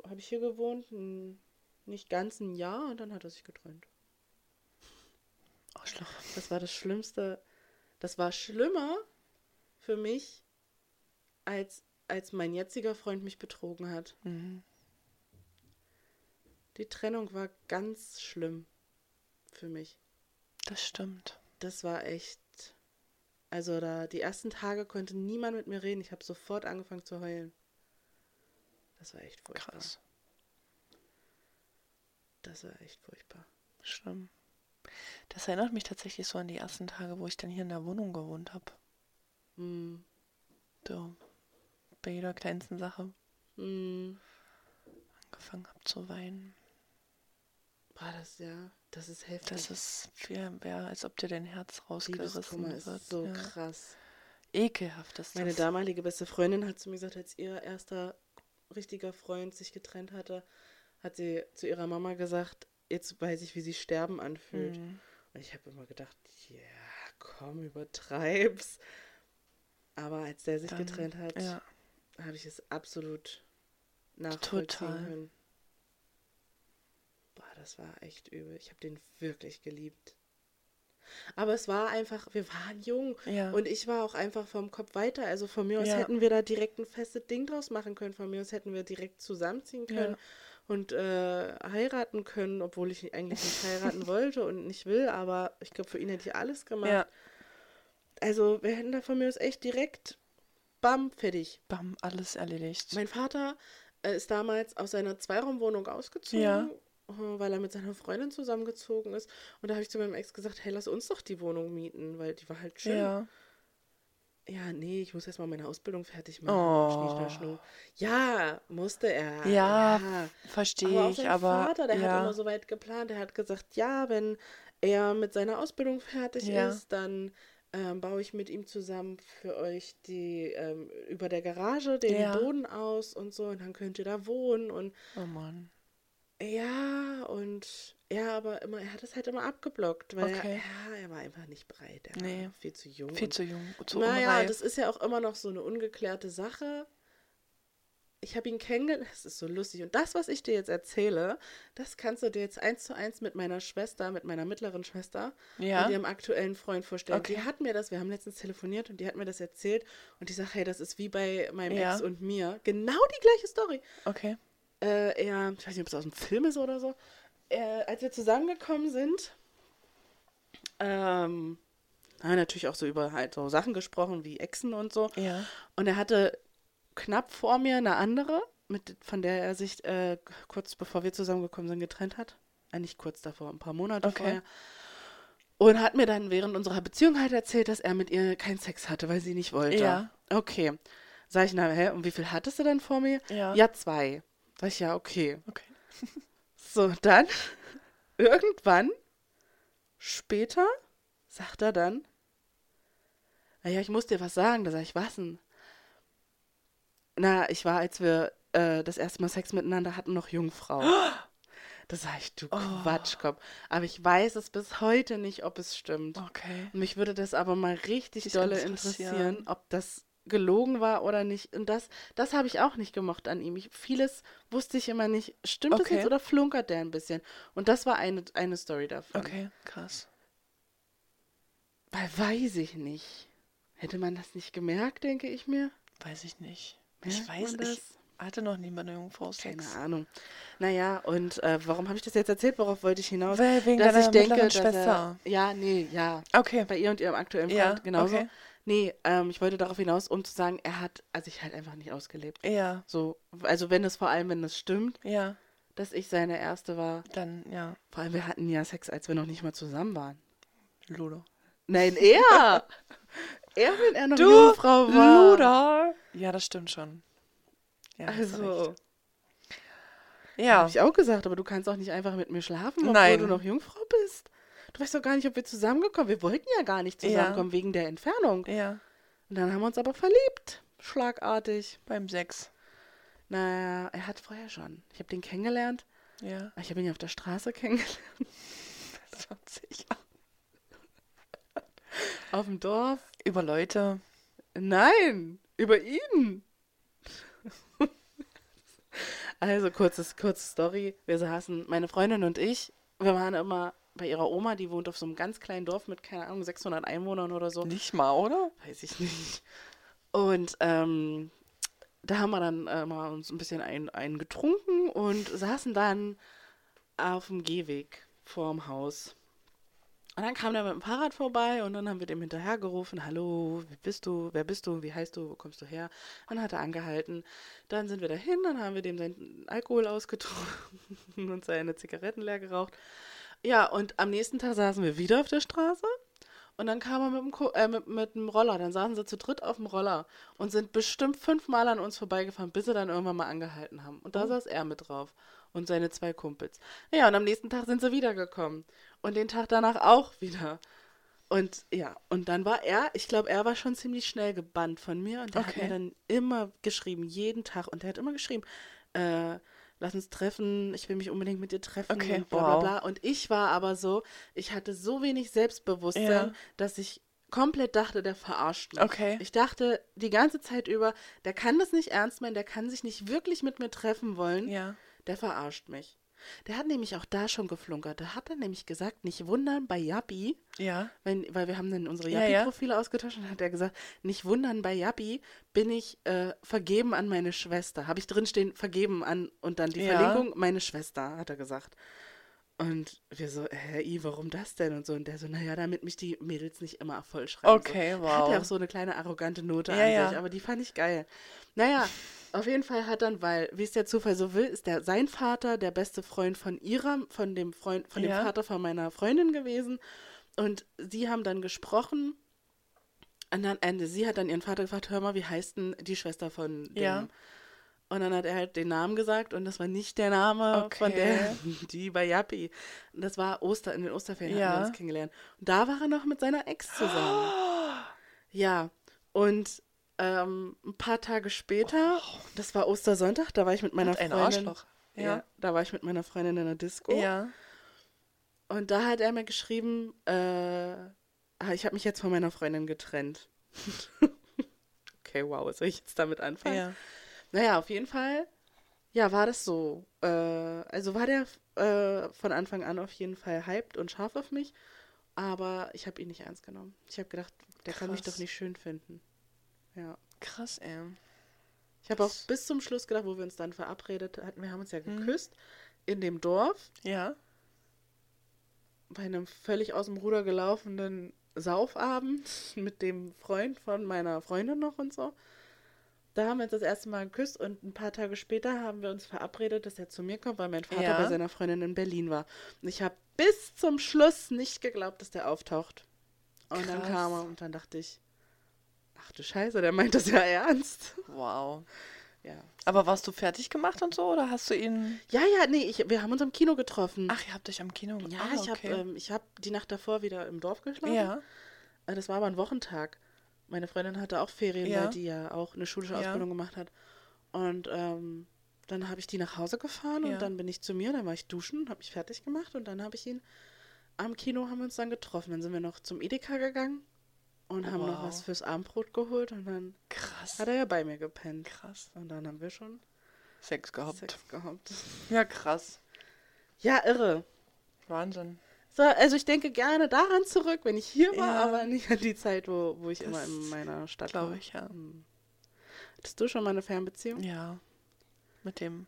habe ich hier gewohnt, ein, nicht ganz ein Jahr und dann hat er sich getrennt. Arschloch. Das war das Schlimmste. Das war schlimmer für mich, als, als mein jetziger Freund mich betrogen hat. Mhm. Die Trennung war ganz schlimm für mich. Das stimmt. Das war echt. Also da die ersten Tage konnte niemand mit mir reden. Ich habe sofort angefangen zu heulen. Das war echt furchtbar. Krass. Das war echt furchtbar. Schlimm. Das erinnert mich tatsächlich so an die ersten Tage, wo ich dann hier in der Wohnung gewohnt habe. Hm. So. Bei jeder kleinsten Sache Hm. angefangen habe zu weinen. Boah, das ja, das ist heftig. Das ist viel mehr, als ob dir dein Herz rausgerissen Liebeskummer ist wird. so ja. krass. Ekelhaft ist Meine das. damalige beste Freundin hat zu mir gesagt, als ihr erster richtiger Freund sich getrennt hatte, hat sie zu ihrer Mama gesagt, jetzt weiß ich, wie sich Sterben anfühlt. Mhm. Und ich habe immer gedacht, ja, komm, übertreib's. Aber als der sich Dann- getrennt hat, Ja, habe ich es absolut nachvollziehen Total. können. Das war echt übel. Ich habe den wirklich geliebt. Aber es war einfach, wir waren jung ja. und ich war auch einfach vom Kopf weiter. Also von mir aus Ja. hätten wir da direkt ein festes Ding draus machen können. Von mir aus hätten wir direkt zusammenziehen können Ja. und äh, heiraten können, obwohl ich eigentlich nicht heiraten wollte und nicht will. Aber ich glaube, für ihn hätte ich alles gemacht. Also wir hätten da von mir aus echt direkt, bam, fertig. Bam, alles erledigt. Mein Vater äh, ist damals aus seiner Zweiraumwohnung ausgezogen, weil er mit seiner Freundin zusammengezogen ist. Und da habe ich zu meinem Ex gesagt, hey, lass uns doch die Wohnung mieten, weil die war halt schön. Ja, ja. nee, ich muss erstmal meine Ausbildung fertig machen. Oh. Ja, musste er. Ja, aber Verstehe ich, aber Vater, der hat ja. immer so weit geplant. Der hat gesagt, ja, wenn er mit seiner Ausbildung fertig Ja. ist, dann ähm, baue ich mit ihm zusammen für euch die ähm, über der Garage den Ja. Boden aus und so und dann könnt ihr da wohnen und oh Mann. Ja und ja, aber immer er hat es halt immer abgeblockt, weil Okay. er, ja, er war einfach nicht bereit, er Nee. war viel zu jung. Viel zu jung, zu naja, unreif. das ist ja auch immer noch so eine ungeklärte Sache. Ich habe ihn kennengelernt, das ist so lustig. Und das, was ich dir jetzt erzähle, das kannst du dir jetzt eins zu eins mit meiner Schwester, mit meiner mittleren Schwester Ja? und ihrem aktuellen Freund vorstellen. Okay. Die hat mir das, wir haben letztens telefoniert und die hat mir das erzählt und die sagt, hey, das ist wie bei meinem Ja. Ex und mir. Genau die gleiche Story. Okay. Äh, er, ich weiß nicht, ob es aus dem Film ist oder so. Äh, als wir zusammengekommen sind, ähm, haben wir natürlich auch so über halt so Sachen gesprochen wie Exen und so. Ja. Und er hatte knapp vor mir eine andere, mit, von der er sich äh, kurz bevor wir zusammengekommen sind getrennt hat. Eigentlich kurz davor, ein paar Monate Okay. vorher. Und hat mir dann während unserer Beziehung halt erzählt, dass er mit ihr keinen Sex hatte, weil sie nicht wollte. Ja. Okay. Sag ich, na, hä, und wie viel hattest du denn vor mir? Ja. Ja, zwei. Sag ich, ja, okay. Okay. So, dann, irgendwann, später, sagt er dann, naja, ich muss dir was sagen. Da sag ich, was denn? Na, ich war, als wir äh, das erste Mal Sex miteinander hatten, noch Jungfrau. Da sag ich, du Oh. Quatschkopf. Aber ich weiß es bis heute nicht, ob es stimmt. Okay. Mich würde das aber mal richtig Dich dolle interessieren. interessieren, ob das gelogen war oder nicht. Und das, das habe ich auch nicht gemocht an ihm. Ich, vieles wusste ich immer nicht. Stimmt das Okay. jetzt oder flunkert der ein bisschen? Und das war eine, eine Story davon. Okay, krass. Weil weiß ich nicht. Hätte man das nicht gemerkt, denke ich mir? Weiß ich nicht. Merkt ich weiß, ich das? hatte noch nie bei einer Jungfrau Keine Sex. Ahnung. Naja, und äh, warum habe ich das jetzt erzählt? Worauf wollte ich hinaus? Weil wegen dass deiner ich denke, Schwester. Er, ja, nee, ja. Okay. Bei ihr und ihrem aktuellen Freund Ja, genauso. okay. Nee, ähm, ich wollte darauf hinaus, um zu sagen, er hat also sich halt einfach nicht ausgelebt. Ja, So, also wenn es vor allem, wenn es stimmt, ja. dass ich seine erste war. Dann, ja. Vor allem, wir hatten ja Sex, als wir noch nicht mal zusammen waren. Ludo. Nein, er! er, wenn er noch Jungfrau war. Luder! Ja, das stimmt schon. Ja, du. Also. Ja. Habe ich auch gesagt, aber du kannst auch nicht einfach mit mir schlafen, obwohl Nein. du noch Jungfrau bist. Du weißt doch gar nicht, ob wir zusammengekommen Wir wollten ja gar nicht Ja. zusammenkommen wegen der Entfernung. Ja. Und dann haben wir uns aber verliebt. Schlagartig. Beim Sex. Naja, er hat vorher schon. Ich habe den kennengelernt. Ja. Ich habe ihn ja auf der Straße kennengelernt. Das war sicher. Auf dem Dorf. Über Leute. Nein, über ihn. also, kurzes, kurze Story. Wir saßen, meine Freundin und ich, wir waren immer bei ihrer Oma, die wohnt auf so einem ganz kleinen Dorf mit, keine Ahnung, 600 Einwohnern oder so. Nicht mal, oder? Weiß ich nicht. Und ähm, da haben wir dann äh, mal uns ein bisschen ein, ein getrunken und saßen dann auf dem Gehweg vorm Haus. Und dann kam der mit dem Fahrrad vorbei und dann haben wir dem hinterhergerufen, hallo, wie bist du, wer bist du, wie heißt du, wo kommst du her? Dann hat er angehalten. Dann sind wir dahin, dann haben wir dem seinen Alkohol ausgetrunken und seine Zigaretten leer geraucht. Ja, und am nächsten Tag saßen wir wieder auf der Straße und dann kam er mit dem, Ko äh, mit, mit dem Roller. Dann saßen sie zu dritt auf dem Roller und sind bestimmt fünfmal an uns vorbeigefahren, bis sie dann irgendwann mal angehalten haben. Und da saß er mit drauf und seine zwei Kumpels. Ja, und am nächsten Tag sind sie wiedergekommen. Und den Tag danach auch wieder. Und ja, und dann war er, ich glaube, er war schon ziemlich schnell gebannt von mir und der hat Okay. mir dann immer geschrieben, jeden Tag. Und der hat immer geschrieben, äh, lass uns treffen, ich will mich unbedingt mit dir treffen Okay, und bla bla wow. bla. Und ich war aber so, ich hatte so wenig Selbstbewusstsein, Ja. dass ich komplett dachte, der verarscht mich. Okay. Ich dachte die ganze Zeit über, der kann das nicht ernst meinen, der kann sich nicht wirklich mit mir treffen wollen, Ja. der verarscht mich. Der hat nämlich auch da schon geflunkert. Da hat er nämlich gesagt, nicht wundern bei Yappi, Ja. wenn, weil wir haben dann unsere Ja, ja. Yappi-Profile ausgetauscht und hat er gesagt, nicht wundern, bei Yappi bin ich äh, vergeben an meine Schwester. Habe ich drinstehen, vergeben an und dann die Ja. Verlinkung, meine Schwester, hat er gesagt. Und wir so, hä, I, warum das denn? Und so, und der so, naja, damit mich die Mädels nicht immer voll schreiben. Okay, so. wow. Hat ja auch so eine kleine arrogante Note Ja, an ja. sich, aber die fand ich geil. Naja, auf jeden Fall hat dann, weil, wie es der Zufall so will, ist der sein Vater der beste Freund von ihrer, von dem Freund, von dem Ja. Vater von meiner Freundin gewesen. Und sie haben dann gesprochen. Und dann Ende. Sie hat dann ihren Vater gefragt, hör mal, wie heißt denn die Schwester von dem? Ja. Und dann hat er halt den Namen gesagt und das war nicht der Name von der, Okay. die bei Yappi. Das war Oster, in den Osterferien Ja. haben wir uns kennengelernt. Und da war er noch mit seiner Ex zusammen. Ja, und ähm, ein paar Tage später, das war Ostersonntag, da war ich mit meiner ein Freundin. Arschloch. Ja. Ja. da war ich mit meiner Freundin in der Disco. Ja. Und da hat er mir geschrieben, äh, ich habe mich jetzt von meiner Freundin getrennt. okay, wow, soll ich jetzt damit anfangen? Ja. Naja, auf jeden Fall, ja, war das so. Äh, also war der äh, von Anfang an auf jeden Fall hyped und scharf auf mich, aber ich habe ihn nicht ernst genommen. Ich habe gedacht, der kann mich Krass. doch nicht schön finden. Ja. Krass, ey. Ich habe auch bis zum Schluss gedacht, wo wir uns dann verabredet hatten, wir haben uns ja Mhm. geküsst in dem Dorf Ja. bei einem völlig aus dem Ruder gelaufenen Saufabend mit dem Freund von meiner Freundin noch und so. Da haben wir uns das erste Mal geküsst und ein paar Tage später haben wir uns verabredet, dass er zu mir kommt, weil mein Vater Ja. bei seiner Freundin in Berlin war. Und ich habe bis zum Schluss nicht geglaubt, dass der auftaucht. Und dann Krass. kam er und dann dachte ich, ach du Scheiße, der meint das ja ernst. Wow. Ja. Aber warst du fertig gemacht und so oder hast du ihn. Ja, ja, nee, ich, wir haben uns im Kino getroffen. Ach, ihr habt euch am Kino ja, ah, ich habe ähm, ich hab die Nacht davor wieder im Dorf geschlafen. Ja. Äh, Das war aber ein Wochentag. Meine Freundin hatte auch Ferien, Ja. weil die ja auch eine schulische Ja. Ausbildung gemacht hat. Und ähm, dann habe ich die nach Hause gefahren Ja. und dann bin ich zu mir, dann war ich duschen, habe mich fertig gemacht und dann habe ich ihn am Kino haben wir uns dann getroffen. Dann sind wir noch zum Edeka gegangen und haben noch Wow. was fürs Abendbrot geholt und dann Krass. hat er ja bei mir gepennt. Krass. Und dann haben wir schon Sex gehabt. Sex gehabt. Ja, krass. Ja, irre. Wahnsinn. So, also ich denke gerne daran zurück, wenn ich hier war, Ja. aber nicht an die Zeit, wo, wo ich Das immer in meiner Stadt glaub war. ich, ja. Hm. Hattest du schon mal eine Fernbeziehung? Ja. Mit dem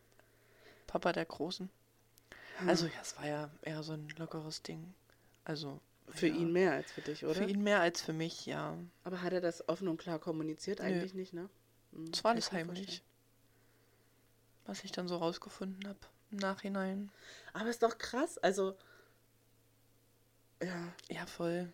Papa der Großen. Also, ja, es war ja eher so ein lockeres Ding. Also. Für ja. ihn mehr als für dich, oder? Für ihn mehr als für mich, ja. Aber hat er das offen und klar kommuniziert? Nö. Eigentlich nicht, ne? Hm, Es war alles heimlich. Was ich dann so rausgefunden habe im Nachhinein. Aber ist doch krass, also. Ja. Ja, voll.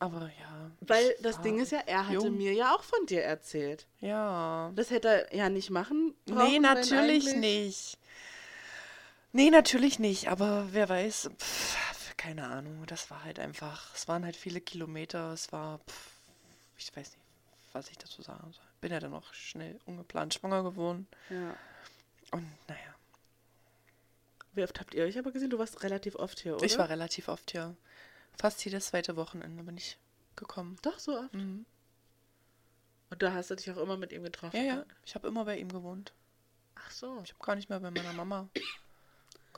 Aber ja. Weil das Ding ist ja, er hatte jung. mir ja auch von dir erzählt. Ja. Das hätte er ja nicht machen brauchen. Nee, natürlich nicht. Nee, natürlich nicht. Aber wer weiß, pff, keine Ahnung. Das war halt einfach, es waren halt viele Kilometer. Es war, pff, ich weiß nicht, was ich dazu sagen soll. Bin ja dann auch schnell ungeplant schwanger geworden. Ja. Und naja, Wie oft habt ihr euch aber gesehen? Du warst relativ oft hier, oder? ich war relativ oft hier. Fast jedes zweite Wochenende bin ich gekommen. Doch, so oft. Mhm. Und da hast du dich auch immer mit ihm getroffen. Ja, ja. Ich habe immer bei ihm gewohnt. Ach so. Ich habe gar nicht mehr bei meiner Mama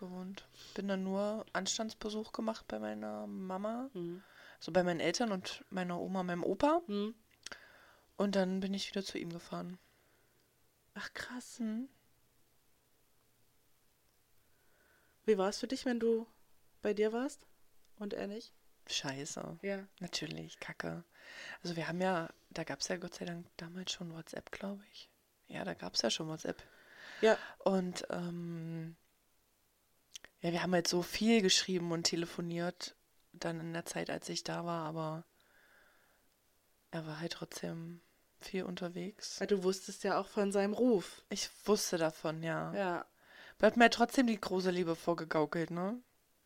gewohnt. Bin dann nur Anstandsbesuch gemacht bei meiner Mama, Hm. so bei meinen Eltern und meiner Oma, meinem Opa. Hm. Und dann bin ich wieder zu ihm gefahren. Ach krass. Mhm. Wie war es für dich, wenn du bei dir warst und er nicht? Scheiße. Ja. Natürlich, kacke. Also wir haben ja, da gab es ja Gott sei Dank damals schon WhatsApp, glaube ich. Ja, da gab es ja schon WhatsApp. Ja. Und ähm, ja, wir haben halt so viel geschrieben und telefoniert dann in der Zeit, als ich da war, aber er war halt trotzdem viel unterwegs. Weil du wusstest ja auch von seinem Ruf. Ich wusste davon, ja. Ja. Hat mir halt trotzdem die große Liebe vorgegaukelt, ne?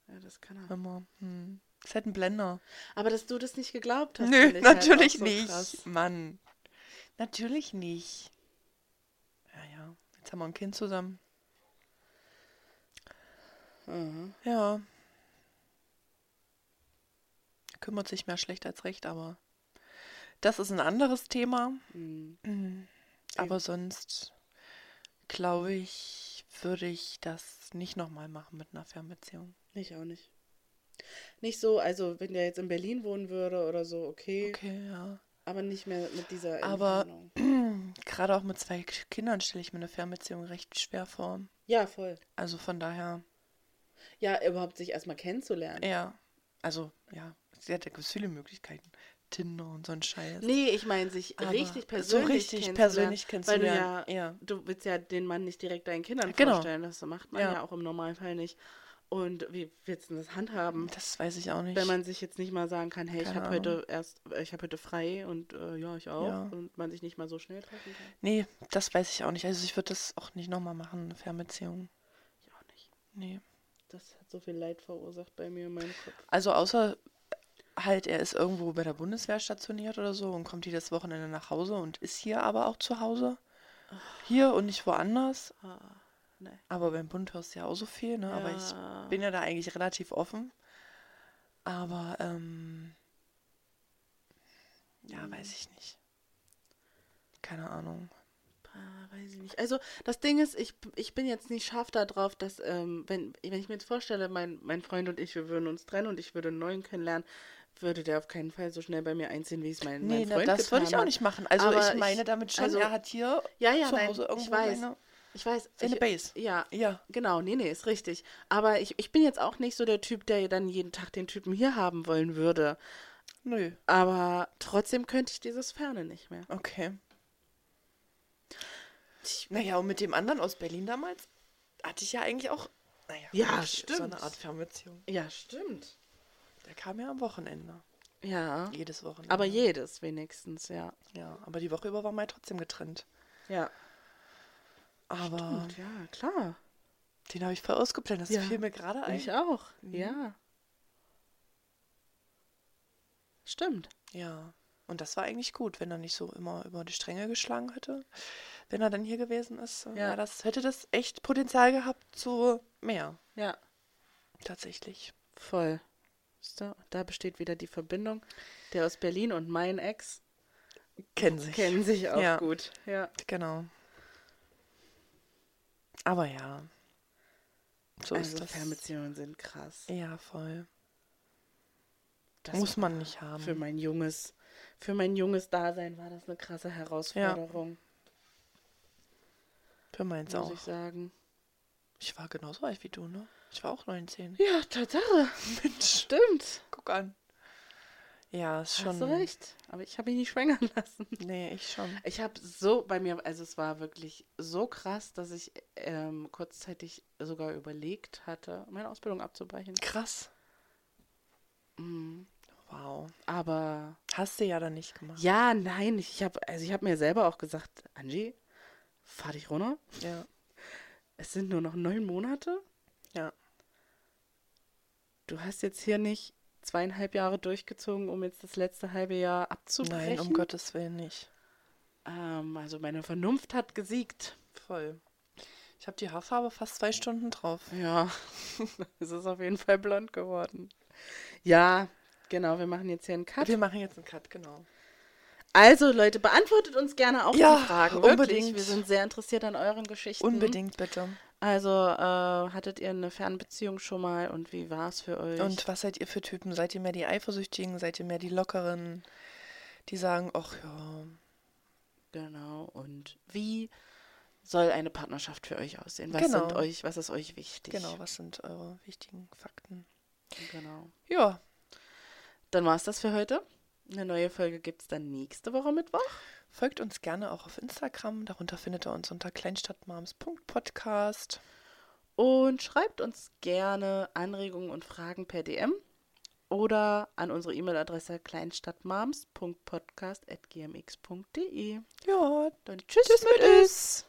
Ja, das kann er. Immer. Hm. Ist halt ein Blender. Aber dass du das nicht geglaubt hast. Nö, halt natürlich auch so nicht. krass. Mann. Natürlich nicht. Ja, ja. Jetzt haben wir ein Kind zusammen. Mhm. Ja. Kümmert sich mehr schlecht als recht, aber das ist ein anderes Thema. Mhm. Mhm. Aber sonst glaube ich, würde ich das nicht nochmal machen mit einer Fernbeziehung. Ich auch nicht. Nicht so, also wenn der jetzt in Berlin wohnen würde oder so, okay. Okay, ja. Aber nicht mehr mit dieser Aber- Entfernung. Gerade auch mit zwei Kindern stelle ich mir eine Fernbeziehung recht schwer vor. Ja, voll. Also von daher, Ja, überhaupt sich erstmal kennenzulernen. ja. Also, ja. Sie hat ja viele Möglichkeiten. Tinder und so ein Scheiß. Nee, ich meine, sich Aber richtig so persönlich richtig kennenzulernen. persönlich Weil du kennenzulernen, ja, ja. du willst ja den Mann nicht direkt deinen Kindern Genau. vorstellen. Das macht man ja. Ja. auch im Normalfall nicht. Und wie willst du das handhaben? Das weiß ich auch nicht. Wenn man sich jetzt nicht mal sagen kann, hey, ich Keine habe heute erst, ich habe heute frei und äh, ja, ich auch. Ja. Und man sich nicht mal so schnell treffen kann. nee, das weiß ich auch nicht. Also ich würde das auch nicht nochmal machen, eine Fernbeziehung. Ich auch nicht. Nee. Das hat so viel Leid verursacht bei mir in meinem Kopf. Also außer halt, er ist irgendwo bei der Bundeswehr stationiert oder so und kommt jedes Wochenende nach Hause und ist hier aber auch zu Hause. Hier und nicht woanders. Ah, nee. Aber beim Bund hörst du ja auch so viel, ne? Aber ich Ja. bin ja da eigentlich relativ offen. Aber, ähm, ja, weiß ich nicht. Keine Ahnung. Ah, weiß ich nicht. Also das Ding ist, ich, ich bin jetzt nicht scharf darauf, dass, ähm, wenn, wenn ich mir jetzt vorstelle, mein, mein Freund und ich, wir würden uns trennen und ich würde einen neuen kennenlernen, würde der auf keinen Fall so schnell bei mir einziehen, wie es mein, Nee, mein Freund das getan würde ich auch nicht machen. Also Aber ich meine ich- damit schon, also- er hat hier Ja, ja, zu nein, Hause ich irgendwo weiß. seine, Ich weiß. seine ich, Base. Ja, Ja. genau, nee, nee, ist richtig. Aber ich, ich bin jetzt auch nicht so der Typ, der dann jeden Tag den Typen hier haben wollen würde. Nö. Aber trotzdem könnte ich dieses Ferne nicht mehr. Okay. Naja, und mit dem anderen aus Berlin damals hatte ich ja eigentlich auch, naja, Ja, gut, so stimmt. eine Art Fernbeziehung. Ja, stimmt. Der kam ja am Wochenende. Ja. Jedes Wochenende. Aber jedes wenigstens, ja. Ja, aber die Woche über waren wir trotzdem getrennt. Ja. Aber Und ja, klar. den habe ich voll ausgeblendet. Das Ja. fiel mir gerade ein. Ich auch. Mhm. Ja. Stimmt. Ja. Und das war eigentlich gut, wenn er nicht so immer über die Stränge geschlagen hätte. Wenn er dann hier gewesen ist. Ja. Ja. das hätte das echt Potenzial gehabt zu mehr. Ja. Tatsächlich. Voll. Da besteht wieder die Verbindung. Der aus Berlin und mein Ex Kennen sich. kennen sich auch Ja. gut. Ja. Genau. Aber ja. So also ist das. Fernbeziehungen sind krass. Ja, voll. Das Muss man nicht haben. Für mein junges, für mein junges Dasein war das eine krasse Herausforderung, Für meins muss auch. ich sagen. Ich war genauso alt wie du, ne? Ich war auch 19. Ja, Tatsache. Mensch. Stimmt. Guck an. Ja, ist schon. Hast du recht. Aber ich habe ihn nicht schwängern lassen. Nee, ich schon. Ich habe so bei mir, also es war wirklich so krass, dass ich ähm, kurzzeitig sogar überlegt hatte, meine Ausbildung abzubrechen. Krass. Mhm. Wow. Aber. Hast du ja dann nicht gemacht. Ja, nein. Ich habe also ich hab mir selber auch gesagt, Angie, fahr dich runter. Ja. Es sind nur noch neun Monate. Ja. Du hast jetzt hier nicht zweieinhalb Jahre durchgezogen, um jetzt das letzte halbe Jahr abzubrechen. Nein, um Gottes Willen nicht. Ähm, also meine Vernunft hat gesiegt. Voll. Ich habe die Haarfarbe fast zwei Stunden drauf. Ja, es ist auf jeden Fall blond geworden. Ja, genau, wir machen jetzt hier einen Cut. Wir machen jetzt einen Cut, genau. Also Leute, beantwortet uns gerne auch Ja, die Fragen. Wirklich. unbedingt. Wir sind sehr interessiert an euren Geschichten. Unbedingt bitte. Also, äh, hattet ihr eine Fernbeziehung schon mal und wie war es für euch? Und was seid ihr für Typen? Seid ihr mehr die Eifersüchtigen? Seid ihr mehr die Lockeren? Die sagen, ach ja, Genau. Und wie soll eine Partnerschaft für euch aussehen? Was Genau. sind euch, was ist euch wichtig? genau, was sind eure wichtigen Fakten? Genau. Ja, Dann war es das für heute. Eine neue Folge gibt es dann nächste Woche Mittwoch. folgt uns gerne auch auf Instagram. Darunter findet ihr uns unter kleinstadtmoms.podcast. Und schreibt uns gerne Anregungen und Fragen per DM oder an unsere E-Mail-Adresse kleinstadtmoms.podcast.gmx.de. Ja, Dann tschüss, tschüss mit mit Is.